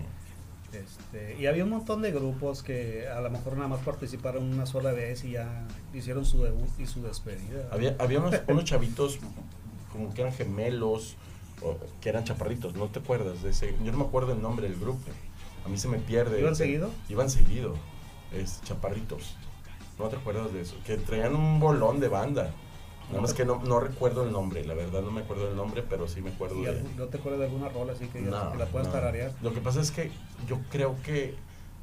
este, y había un montón de grupos que a lo mejor nada más participaron una sola vez y ya hicieron su debut y su despedida. Había, había unos, unos chavitos como que eran gemelos, que eran chaparritos, ¿no te acuerdas de ese? Yo no me acuerdo el nombre del grupo. A mí se me pierde. ¿Iban seguido? Iban seguido. Es chaparritos. ¿No te acuerdas de eso? Que traían un bolón de banda. Nada más que no, no recuerdo el nombre, la verdad no me acuerdo el nombre, pero sí me acuerdo ¿Y de... ¿No te acuerdas de alguna rola así que, ya- No, que la puedas no. tararear? Lo que pasa es que yo creo que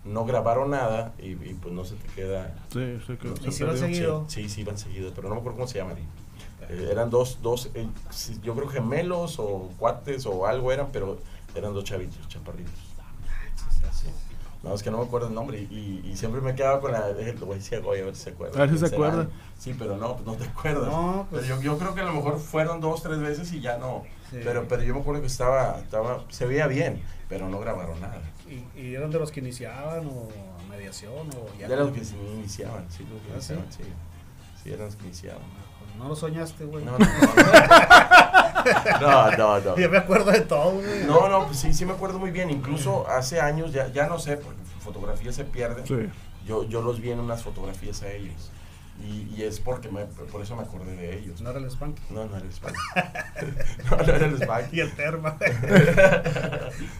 no grabaron nada y, y pues no se te queda... Sí, sí, que ¿Y se si iban perdió. seguido? Sí, sí, iban seguido, pero no me acuerdo cómo se llaman. Eh, eran dos, dos eh, yo creo gemelos o cuates o algo eran, pero eran dos chavitos, chaparritos. Sí. No, es que no me acuerdo el nombre y, y- y siempre me quedaba con la... eh, Lo voy a decir a ver si se acuerda. A ver si se acuerda. Sí, pero no, pues no te acuerdas. No, pues- Pero yo, yo creo que a lo mejor fueron dos, tres veces y ya no. Sí. Pero, pero yo me acuerdo que estaba, estaba, se veía bien, pero no grabaron nada. ¿Y, y eran de los que iniciaban o mediación o ya? Eran los que se iniciaban, sí, los que ¿Ah, iniciaban, sí. Sí, No lo soñaste, güey. No, no, no. No, no, no. Yo me acuerdo de todo, güey. No, no, pues sí, sí me acuerdo muy bien. Incluso hace años, ya, ya no sé, porque fotografías se pierden. Sí. Yo, yo los vi en unas fotografías a ellos. Y, y es porque me, por eso me acordé de ellos. No era el Spanky. No, no era el Spank. no, no era el Spank. Y el Terma.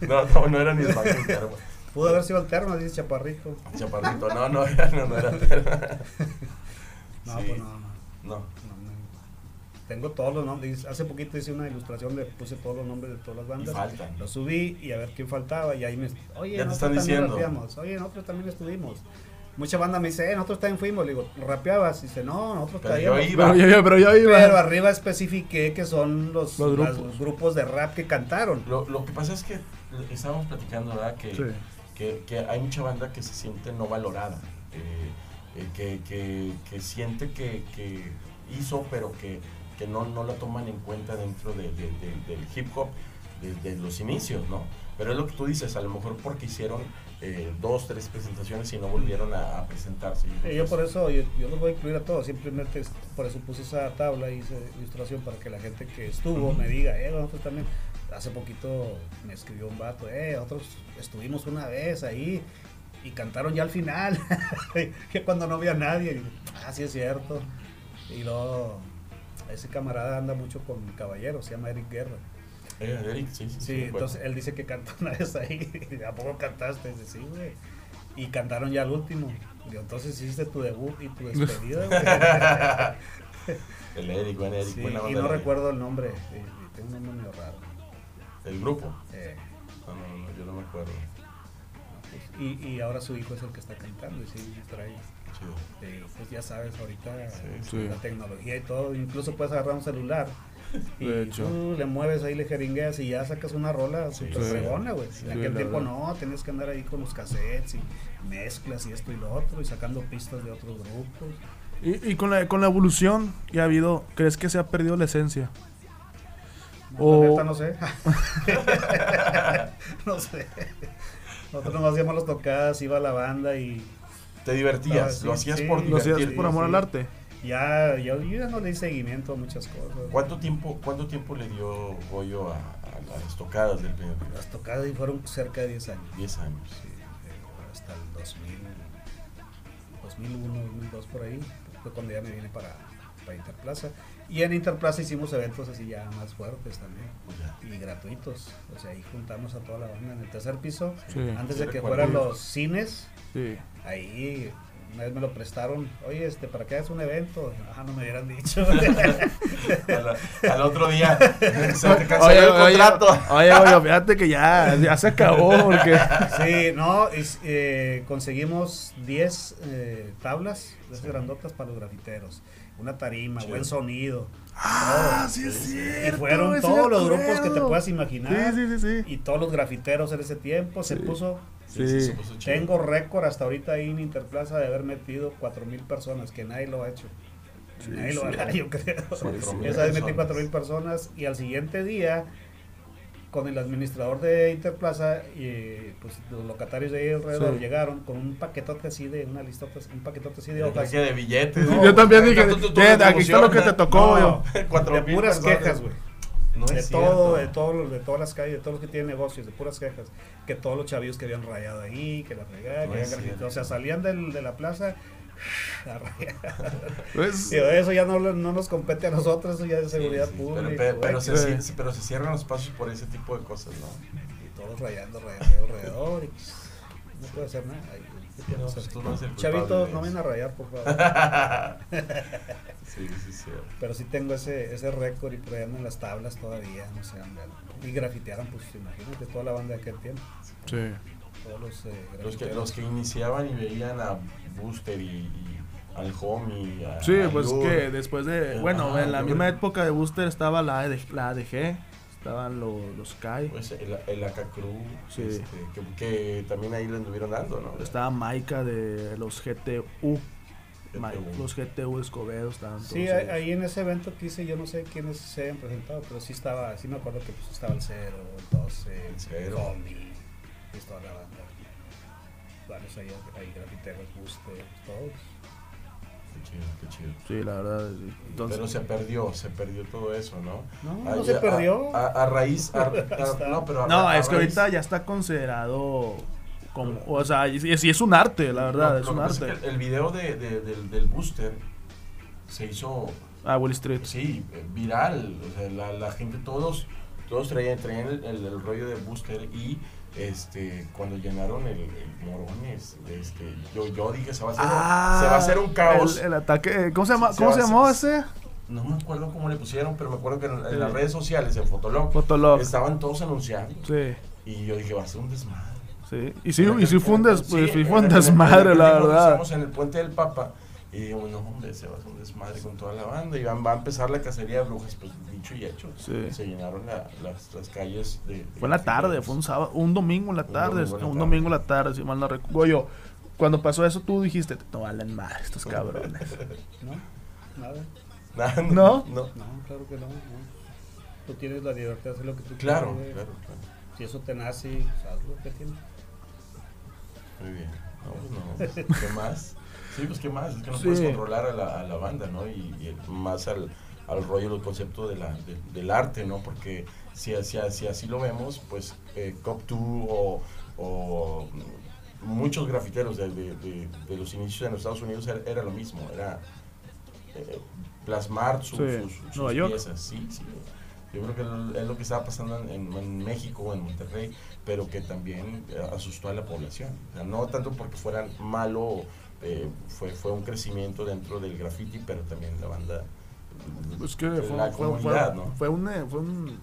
No, no, no era ni el Spank ni el Terma. Pudo haber sido el Terma, dice Chaparrito. Chaparrito, no, no, era, no, no era Terma. No, Sí. pues no, no. No. Tengo todos los nombres. Hace poquito hice una ilustración, le puse todos los nombres de todas las bandas. faltan. Lo subí y a ver quién faltaba. Y ahí me. Oye, Ya te nosotros están también diciendo. rapeamos. Oye, nosotros también estuvimos. Mucha banda me dice, eh, nosotros también fuimos. Le digo, ¿rapeabas? Y dice, no, nosotros Pero traíamos. yo iba. Pero yo, pero yo iba. Pero arriba especifiqué que son los, grupos. grupos de rap que cantaron. Lo, lo que pasa es que estábamos platicando, ¿verdad? Que, Sí. que, que hay mucha banda que se siente no valorada, eh, eh, que, que, que siente que, que hizo, pero que, que no, no la toman en cuenta dentro de- de- de- del hip hop desde los inicios, ¿no? Pero es lo que tú dices, a lo mejor porque hicieron eh, dos, tres presentaciones y no volvieron a, a presentarse. Eh, yo por eso, yo, yo los voy a incluir a todos, simplemente por eso puse esa tabla y hice ilustración para que la gente que estuvo Ujú. me diga, eh, nosotros también, hace poquito me escribió un vato, eh, nosotros estuvimos una vez ahí y cantaron ya al final, que cuando no había nadie, ah, sí es cierto, y luego, ese camarada anda mucho con caballeros, se llama Eric Guerra, Eh, Eric, sí, sí. Sí, entonces él dice que cantó una vez ahí. ¿A poco cantaste? Dice, sí, güey. Y cantaron ya el último. Digo, entonces hiciste tu debut y tu despedida, güey. El Eric, buen Eric, Sí, buena y no recuerdo el nombre. y Tengo un nombre medio raro. El grupo. Eh, No, no, no, yo no me acuerdo. Y, y ahora su hijo es el que está cantando. Y sí, trae. Eh, pues ya sabes, ahorita Sí, sí. la tecnología y todo. Incluso puedes agarrar un celular. Y De hecho. tú le mueves ahí, le jeringueas y ya sacas una rola súper Sí. fregona, güey. Sí, en aquel tiempo verdad. no, tenías que andar ahí con los cassettes y mezclas y esto y lo otro y sacando pistas de otros grupos. Y, y con, la, con la evolución que ha habido, ¿crees que se ha perdido la esencia? No, O- la neta, no sé. no sé. Nosotros nomás hacíamos las tocadas, iba la banda y Te divertías, sí, lo hacías sí. por ¿Lo hacías divertirte. por amor al arte? ya yo, yo ya no le di seguimiento a muchas cosas. ¿Cuánto tiempo, ¿Cuánto tiempo le dio Goyo a, a las tocadas del primer Las tocadas fueron cerca de 10 años. 10 años. Sí, hasta el 2000, 2001, 2002 por ahí, fue cuando ya me vine para, para Interplaza. Y en Interplaza hicimos eventos así ya más fuertes también y gratuitos. O sea, ahí juntamos a toda la banda en el tercer piso. Sí. Antes Sí, de que fueran los cines, Sí. ahí una vez me lo prestaron. Oye, este, ¿para qué haces un evento? Ah, no me hubieran dicho. Al, al otro día se te canceló Oye, el oye, contrato. oye, oye, fíjate que ya, ya se acabó porque... Sí, no, es- eh, conseguimos 10 eh, tablas, de esas grandotas para los grafiteros. Una tarima, Chido. buen sonido. Ah, todo. sí es Y cierto. fueron sí todos los grupos que te puedas imaginar. Sí, sí, sí, sí. Y todos los grafiteros en ese tiempo se Sí. puso. Sí, Sí. se. Tengo récord hasta ahorita ahí en Interplaza de haber metido 4000 personas, que nadie lo ha hecho. Sí, nadie lo sí. hará, yo creo. Cuatro mil Esa vez metí personas. 4000 personas y al siguiente día con el administrador de Interplaza y pues los locatarios de ahí alrededor Sí. llegaron con un paquetote así de una listota, un paquetote así de hojas. de billetes. No, Yo también dije, "Ten, aquí está lo que te tocó, No, yo. Cuatro de mil puras quejas, güey. No de todo, de todos los, de todas las calles, de todos los que tienen negocios, de puras quejas, que todos los chavillos que habían rayado ahí, que la fregada, No que habían o sea, salían del, de la plaza. Pues, Digo, eso ya no, no nos compete a nosotros, eso ya es Sí, seguridad sí, pública. Pero, pero, pero se, Sí. pero se cierran los pasos por ese tipo de cosas, ¿no? y todos rayando, rayando alrededor, y pues, no puede hacer nada. ¿qué No, pues hacer? tú no Chavitos, no ven a rayar, por favor. Sí, sí, sí. Pero sí tengo ese, ese récord y por ahí en las tablas todavía, no sé, andan. Y grafitearon, pues imagínate, toda la banda de aquel tiempo. sí. Los, eh, Los que, los que iniciaban y veían a Booster y, y al homie. A, Sí, a pues que después de... Bueno, Ah, en la misma época de Booster estaba la, AD la ADG, estaban los, los Kai, Pues el, el AK Crew, Sí. este, que, que también ahí le anduvieron dando, ¿no? estaba Maika de los GTU, Ma- los GTU Escobedo estaban Sí, todos ahí, ahí en ese evento que hice, yo no sé quiénes se hayan presentado, pero sí estaba, sí me acuerdo que pues, estaba el Cero, el 12, El Cero. el Homie, pues toda la banda. Varios ahí, ahí grafiteros, Booster, todos. Qué chido, qué chido. Sí, la verdad. Entonces, pero se perdió, se perdió todo eso, ¿no? No, Ah, no ya, se perdió. A, a- a raíz. a- a- está. no, pero a- no, a es que raíz- ahorita ya está considerado como, o sea, y y- y es un arte, la verdad, es un arte. es que el video de, de- del, del booster se hizo, Ah, Wall Street. sí, viral. O sea, la, la gente, todos, todos traían, traían el, el- el rollo de booster y este cuando llenaron el, el Morones, este, yo, yo dije se va a hacer, se va a hacer un caos. Ah, El, el ataque, ¿cómo se llama? Se ¿Cómo se llamó ese? No me acuerdo cómo le pusieron, pero me acuerdo que en, en las redes sociales, en Fotolog, Fotolog. estaban todos anunciando. Sí, Y yo dije, va a ser un desmadre. sí. Y sí, y sí fue un, des- Sí, sí fue un desmadre, la verdad. Estamos en el puente del Papa y digo, no, hombre, se va a hacer un desmadre con toda la banda y van, va a empezar la cacería de brujas, pues dicho y hecho. Sí. Se llenaron la- las, las calles de, de Fue en la tarde, fue un sábado, un domingo en la Un tarde, un domingo en la tarde, si mal no recuerdo. Yo, cuando pasó eso, tú dijiste, no valen más estos cabrones. ¿No? Nada. Nah, ¿No? No. No, claro que no. no. Tú tienes la libertad de hacer lo que tú Claro, quieras. claro, claro. Si eso te nace, pues, hazlo, ¿qué tienes? Muy bien. No, pues no. ¿Qué más? Sí, pues qué más. Es que no Sí. puedes controlar a la, a la banda, ¿no? Y, más al, al rollo, el concepto de la, de- del arte, ¿no? Porque si, si, si así lo vemos, pues eh, Cop2 o, o muchos grafiteros de, de- los inicios en los Estados Unidos era, era lo mismo. Era eh, plasmar su- Sí, sus, sus York. piezas. Sí, sí. Yo creo que es lo que estaba pasando en, en México, en Monterrey, pero que también eh, asustó a la población. O sea, no tanto porque fueran malo, eh, fue, fue un crecimiento dentro del graffiti, pero también la banda. Pues que fue, la fue- comunidad, fue- ¿no? fue un, eh, fue un,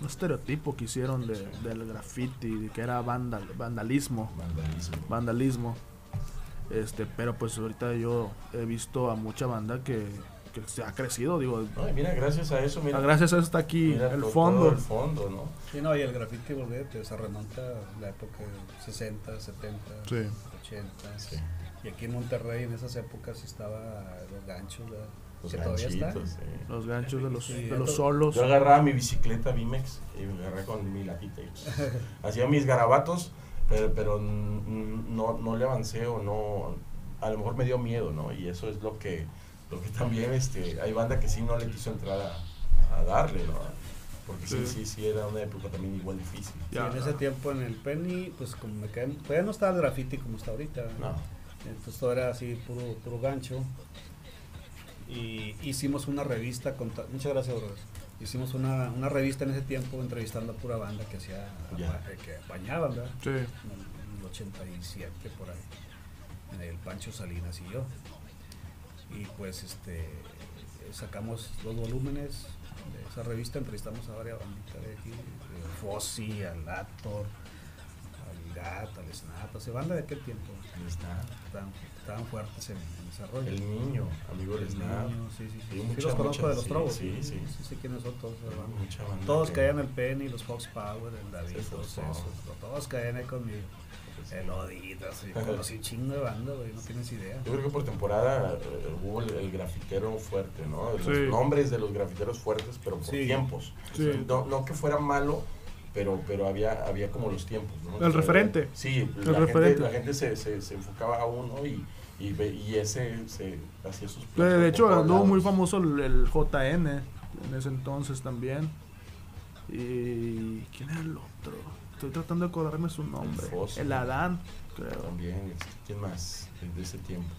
un estereotipo que hicieron de, del graffiti, de que era vandal, vandalismo. Vandalismo. vandalismo. Este, pero pues ahorita yo he visto a mucha banda que, que se ha crecido, digo, No, y mira, gracias a eso, mira. ah, gracias a eso está aquí mira el fondo. el fondo, ¿no? Sí, no, y el graffiti, volvete, se remonta a la época de 60, 70, Sí. 80. Sí. Y aquí en Monterrey en esas épocas estaba los ganchos, ¿verdad? Los que todavía están. ganchitos, sí. Los ganchos de los, Sí, de los solos. Yo agarraba mi bicicleta Bimex y me agarré con mi latita y hacía mis garabatos, pero, pero n- no, no le avancé o no, a lo mejor me dio miedo, ¿no? Y eso es lo que, lo que también, este, hay banda que sí no le quiso entrar a, a darle, ¿no? Porque sí, Sí. sí, sí, era una época también igual difícil. Sí, Ya. en ese tiempo en el Penny, pues como me caen, todavía no estaba el graffiti como está ahorita. No, Entonces todo era así, puro, puro gancho. Y hicimos una revista, con muchas gracias, Aurora. Hicimos una, una revista en ese tiempo entrevistando a pura banda que hacía, eh, que bañaban, ¿verdad? Sí. En el, en el 87 por ahí. En el Pancho Salinas y yo. Y pues este sacamos dos volúmenes de esa revista, entrevistamos a varias banditas de aquí, de Fossi, al Actor, al Gat, al Snap, o sea, banda de aquel tiempo. está. Estaban, estaban fuertes en, en desarrollo. El niño, amigo del El Snap. niño, sí, sí, sí. Sí, Sí, mucha- los conozco mucha- de los sí, trobos. sí, sí. sí sé quiénes son todos. Todos que- caían el Penny, los Fox Power, el David, Sí, todos esos. Todos caían ahí conmigo. El Oditas, y conocí un chingo de banda, güey, no tienes idea. Yo creo que por temporada eh, hubo el, el grafitero fuerte, ¿no? Los Sí. nombres de los grafiteros fuertes, pero por Sí. tiempos. Sí. O sea, no, no que fuera malo, pero, pero había, había como los tiempos, ¿no? El referente. Sí, El la, referente. Gente, la gente se, se, se enfocaba a uno y, y, ve- y ese se hacía sus De, platos de hecho, anduvo muy famoso el, el JN en ese entonces también. Y. ¿Quién era el otro? Estoy tratando de acordarme su nombre. Fossi. El Adán, creo. También, este, ¿quién más de, ese tiempo?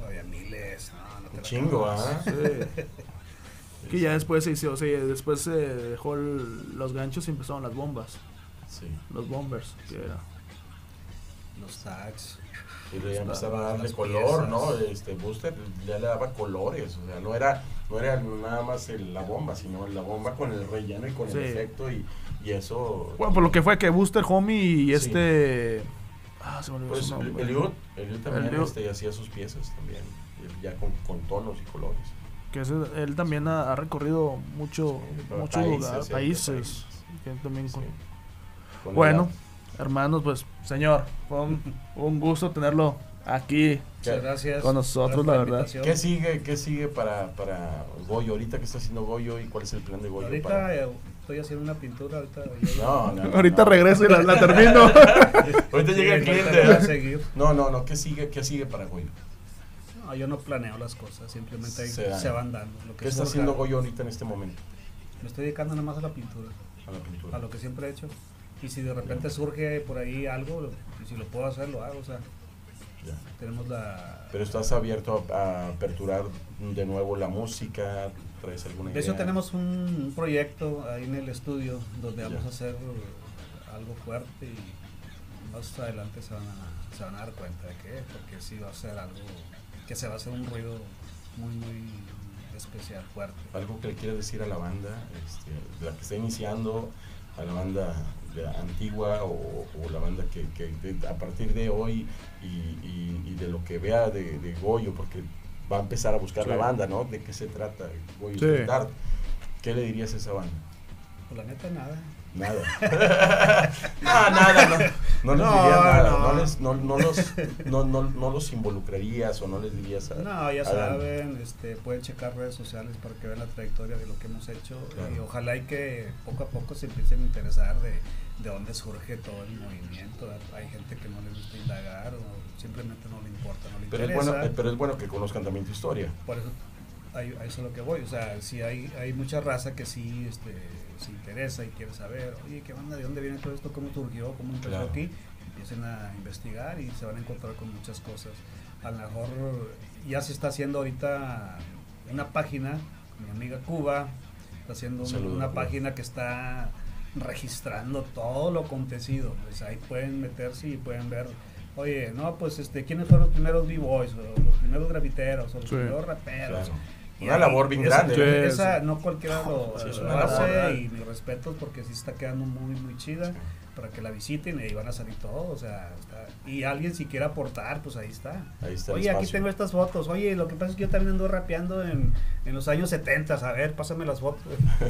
No, había miles, no, no te Un chingo. ¿ah? Sí. Que ya después se hizo, o sea, después se dejó el- los ganchos y empezaron las bombas, Sí. los bombers, que era. Los tags. Y le empezaron a darle color, piezas. ¿no? Este Booster ya le daba colores, o sea, no era, no era nada más el- la bomba, sino la bomba con el relleno y con Sí. el efecto y, y eso. Bueno, por lo que fue que Booster Homie y Sí. este. Ah, se me olvidó Pues. Eliud, Eliud también Eliud. este, hacía sus piezas también, ya con, con tonos y colores. Que ese- él también ha, ha recorrido mucho, Sí, muchos países, lugares, sí, países. países. que él también con- Sí. Con Bueno, hermanos, pues, señor, fue un, un gusto tenerlo aquí. Muchas gracias. Con nosotros, la verdad. ¿Qué sigue, qué sigue para, para Goyo? Ahorita que está haciendo Goyo y cuál es el plan de Goyo? Ahorita para- eh, estoy haciendo una pintura, ahorita. No, no, no, Ahorita no. regreso y la, la termino. Ahorita Sí, llega el cliente. No, no, no, ¿qué sigue, qué sigue para Goyo? No, yo no planeo las cosas, simplemente ahí Se se, van dando. Lo que ¿Qué está haciendo Goyo ahorita en este momento? Me estoy dedicando nada más a la pintura, A la pintura. a lo que siempre he hecho. Y si de repente surge por ahí algo, y si lo puedo hacer, lo hago. O sea, Ya. tenemos la. Pero estás abierto a, a aperturar de nuevo la música, traes alguna De idea. hecho, tenemos un, un proyecto ahí en el estudio donde vamos Ya. a hacer algo fuerte y más adelante se van, a, se van a dar cuenta de qué es, porque sí va a ser algo que se va a hacer un ruido muy, muy especial, fuerte. algo que le quieras decir a la banda, este, la que está iniciando, a la banda de- antigua o, o la banda que, que de- a partir de hoy y, y- y de lo que vea de, de Goyo, porque va a empezar a buscar Sí. la banda, ¿no? ¿De qué se trata Goyo Sí. ¿Qué le dirías a esa banda? Pues la neta, nada. Nada. no, nada, no. No les No, dirías nada. No, no. les, no, no los, no, no, no los involucrarías o no les dirías a, No, ya saben, este, pueden checar redes sociales para que vean la trayectoria de lo que hemos hecho Claro. y ojalá y que poco a poco se empiecen a interesar de, de dónde surge todo el movimiento. Hay gente que no le gusta indagar o simplemente no le importa, no le Pero es, interesa. bueno, eh, pero es bueno que conozcan también tu historia. Por eso a, a eso es lo que voy. O sea, si hay, hay mucha raza que sí este, se interesa y quiere saber, oye, ¿qué onda? ¿De dónde viene todo esto? ¿Cómo surgió? ¿Cómo empezó Claro. aquí? Empiecen a investigar y se van a encontrar con muchas cosas. A lo mejor ya se está haciendo ahorita una página, mi amiga Cuba, Está haciendo saludo, una Goyo. página que está registrando todo lo acontecido. Pues ahí pueden meterse y pueden ver. Oye, no, pues este, ¿quiénes fueron los primeros B-Boys? O los primeros grafiteros, o los Sí. primeros raperos. Claro. Una labor bien esa- grande. Sí, ¿eh? Esa no cualquiera lo, Sí, es lo hace labor, y mis respetos porque sí está quedando muy, muy chida para que la visiten y ahí van a salir todos. O sea, está- y alguien si quiere aportar, pues ahí está. Ahí está Oye, aquí tengo estas fotos. Oye, lo que pasa es que yo también ando rapeando en, en los años 70. A ver, pásame las fotos.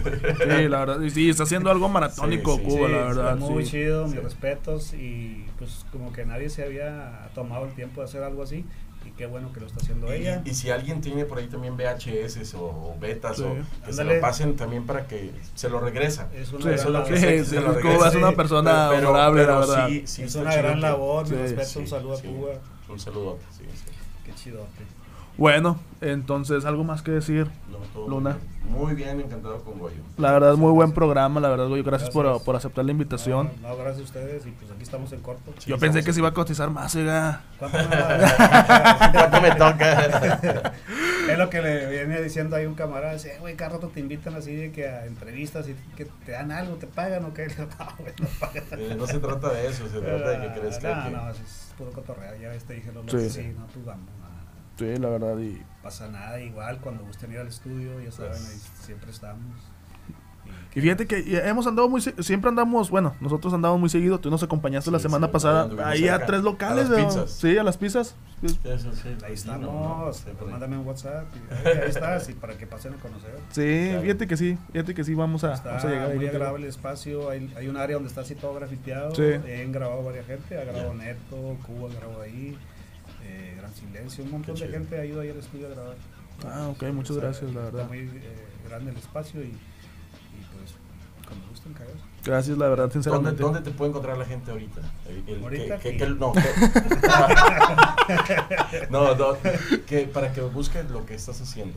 Sí, la verdad. y Sí, está haciendo algo maratónico Sí, sí, Cuba, Sí, la verdad. Muy sí. chido, mis Sí. respetos. Y pues como que nadie se había tomado el tiempo de hacer algo así. Y qué bueno que lo está haciendo ella. Y, y si alguien tiene por ahí también VHS o, o betas Sí. o que se Ándale. lo pasen también para que se lo regresa. Es una Sí, gran Eso es lo que labor. Sí, se lo Cuba regrese. es una persona honorable, la verdad. Sí, sí, es una gran labor. Respeto, sí, un saludo sí. a Cuba. Un saludote, sí, sí. Qué chidote. Bueno, entonces, ¿algo más que decir? No, todo Luna. Muy bien, encantado con Goyo. La verdad, muy buen programa, la verdad, Goyo. Gracias, Por, Gracias. por aceptar la invitación. No, no, gracias a ustedes. Y pues aquí estamos en corto. Sí, Yo pensé que se iba a cotizar más, oiga. ¿Cuánto me va? ¿Cuánto me toca? Es lo que le viene diciendo ahí un camarada, dice, "Eh, güey, cada rato te invitan así de que a entrevistas y que te dan algo, te pagan o qué. No, güey, no pagan. Eh, no se trata de eso, se trata de que crezca. No, que- no, es puro cotorreo. Ya ves, te dije los Sí. sí. sí, no, pues vamos. No, Sí, la verdad. Y pasa nada, igual cuando gusten ir al estudio, ya saben, Pues. ahí siempre estamos. Y fíjate que hemos andado muy, siempre andamos, bueno, nosotros andamos muy seguido. Tú nos acompañaste la Sí, semana sí, pasada ahí a tres locales, A las. Sí, a las pizzas. Eso sí, Ahí estamos, no, pues, mándame un WhatsApp y ahí, ahí estás, y para que pasen a conocer. Sí, Claro. fíjate que sí, fíjate que sí, vamos a, Está vamos a llegar muy agradable el espacio, hay, hay un área donde está así todo grafiteado, Sí. han grabado varias gente, ha grabado Ya. Neto, Cuba grabó ahí, eh, Gran Silencio, un montón de gente ha ido ahí al estudio a grabar. Ah, ok, muchas gracias, la verdad. Está muy eh, grande el espacio y, y pues cuando gusten caer. Gracias, la verdad, ¿Dónde, sinceramente. ¿Dónde te puede encontrar la gente ahorita? El- el- Ahorita que, que- que- no, que- no, no, que para que busques lo que estás haciendo.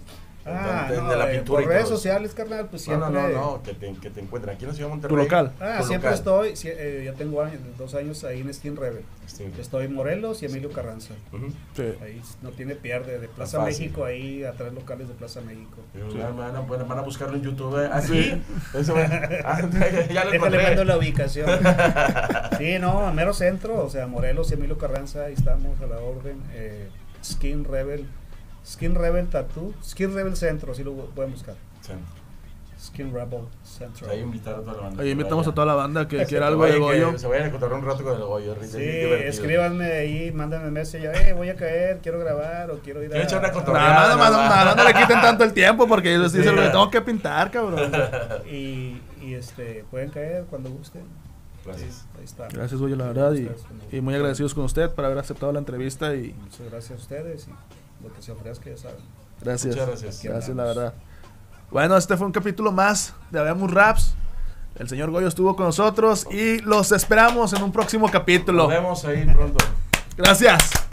Ah, De- la eh, pintura por y redes todo sociales, carnal, pues siempre... no, no, no, que te, que te encuentren aquí en la ciudad de Monterrey. Tu local. Ah, Tu siempre local. estoy, si- eh, ya tengo años, dos años ahí en Skin Rebel. Sí. Estoy en Morelos y Emilio Carranza. Sí. Ahí no tiene pierde, de Plaza fácil. México, ahí a tres locales de Plaza México. Van, van a, van a buscarlo en YouTube. ¿eh? ¿Ah, sí? Eso, ah, ya lo mando encontré. la ubicación. sí, no, a mero centro, o sea, Morelos y Emilio Carranza, ahí estamos a la orden. Eh, Skin Rebel, Skin Rebel Tattoo, Skin Rebel Centro, así lo pueden buscar. Skin Rebel Centro. Ahí invitar a toda la banda. Ahí invitamos a toda la banda que quiera algo de Goyo. Se vayan a encontrar un rato con el Goyo. Sí, escríbanme ahí, mándenme mensaje, eh, voy a caer, quiero grabar o quiero ir a... echar una. Nada, más, nada no le quiten tanto el tiempo porque yo sí se lo tengo que pintar, cabrón. y, y este, pueden caer cuando gusten. Gracias. Ahí está. Gracias, Goyo, la verdad. Y, muy agradecidos con usted por haber aceptado la entrevista y Muchas gracias a ustedes y lo que se ofrezca, ya saben. gracias. Muchas gracias. Gracias, la verdad. Bueno, este fue un capítulo más de Habemos Raps. El señor Goyo estuvo con nosotros y los esperamos en un próximo capítulo. Nos vemos ahí pronto. Gracias.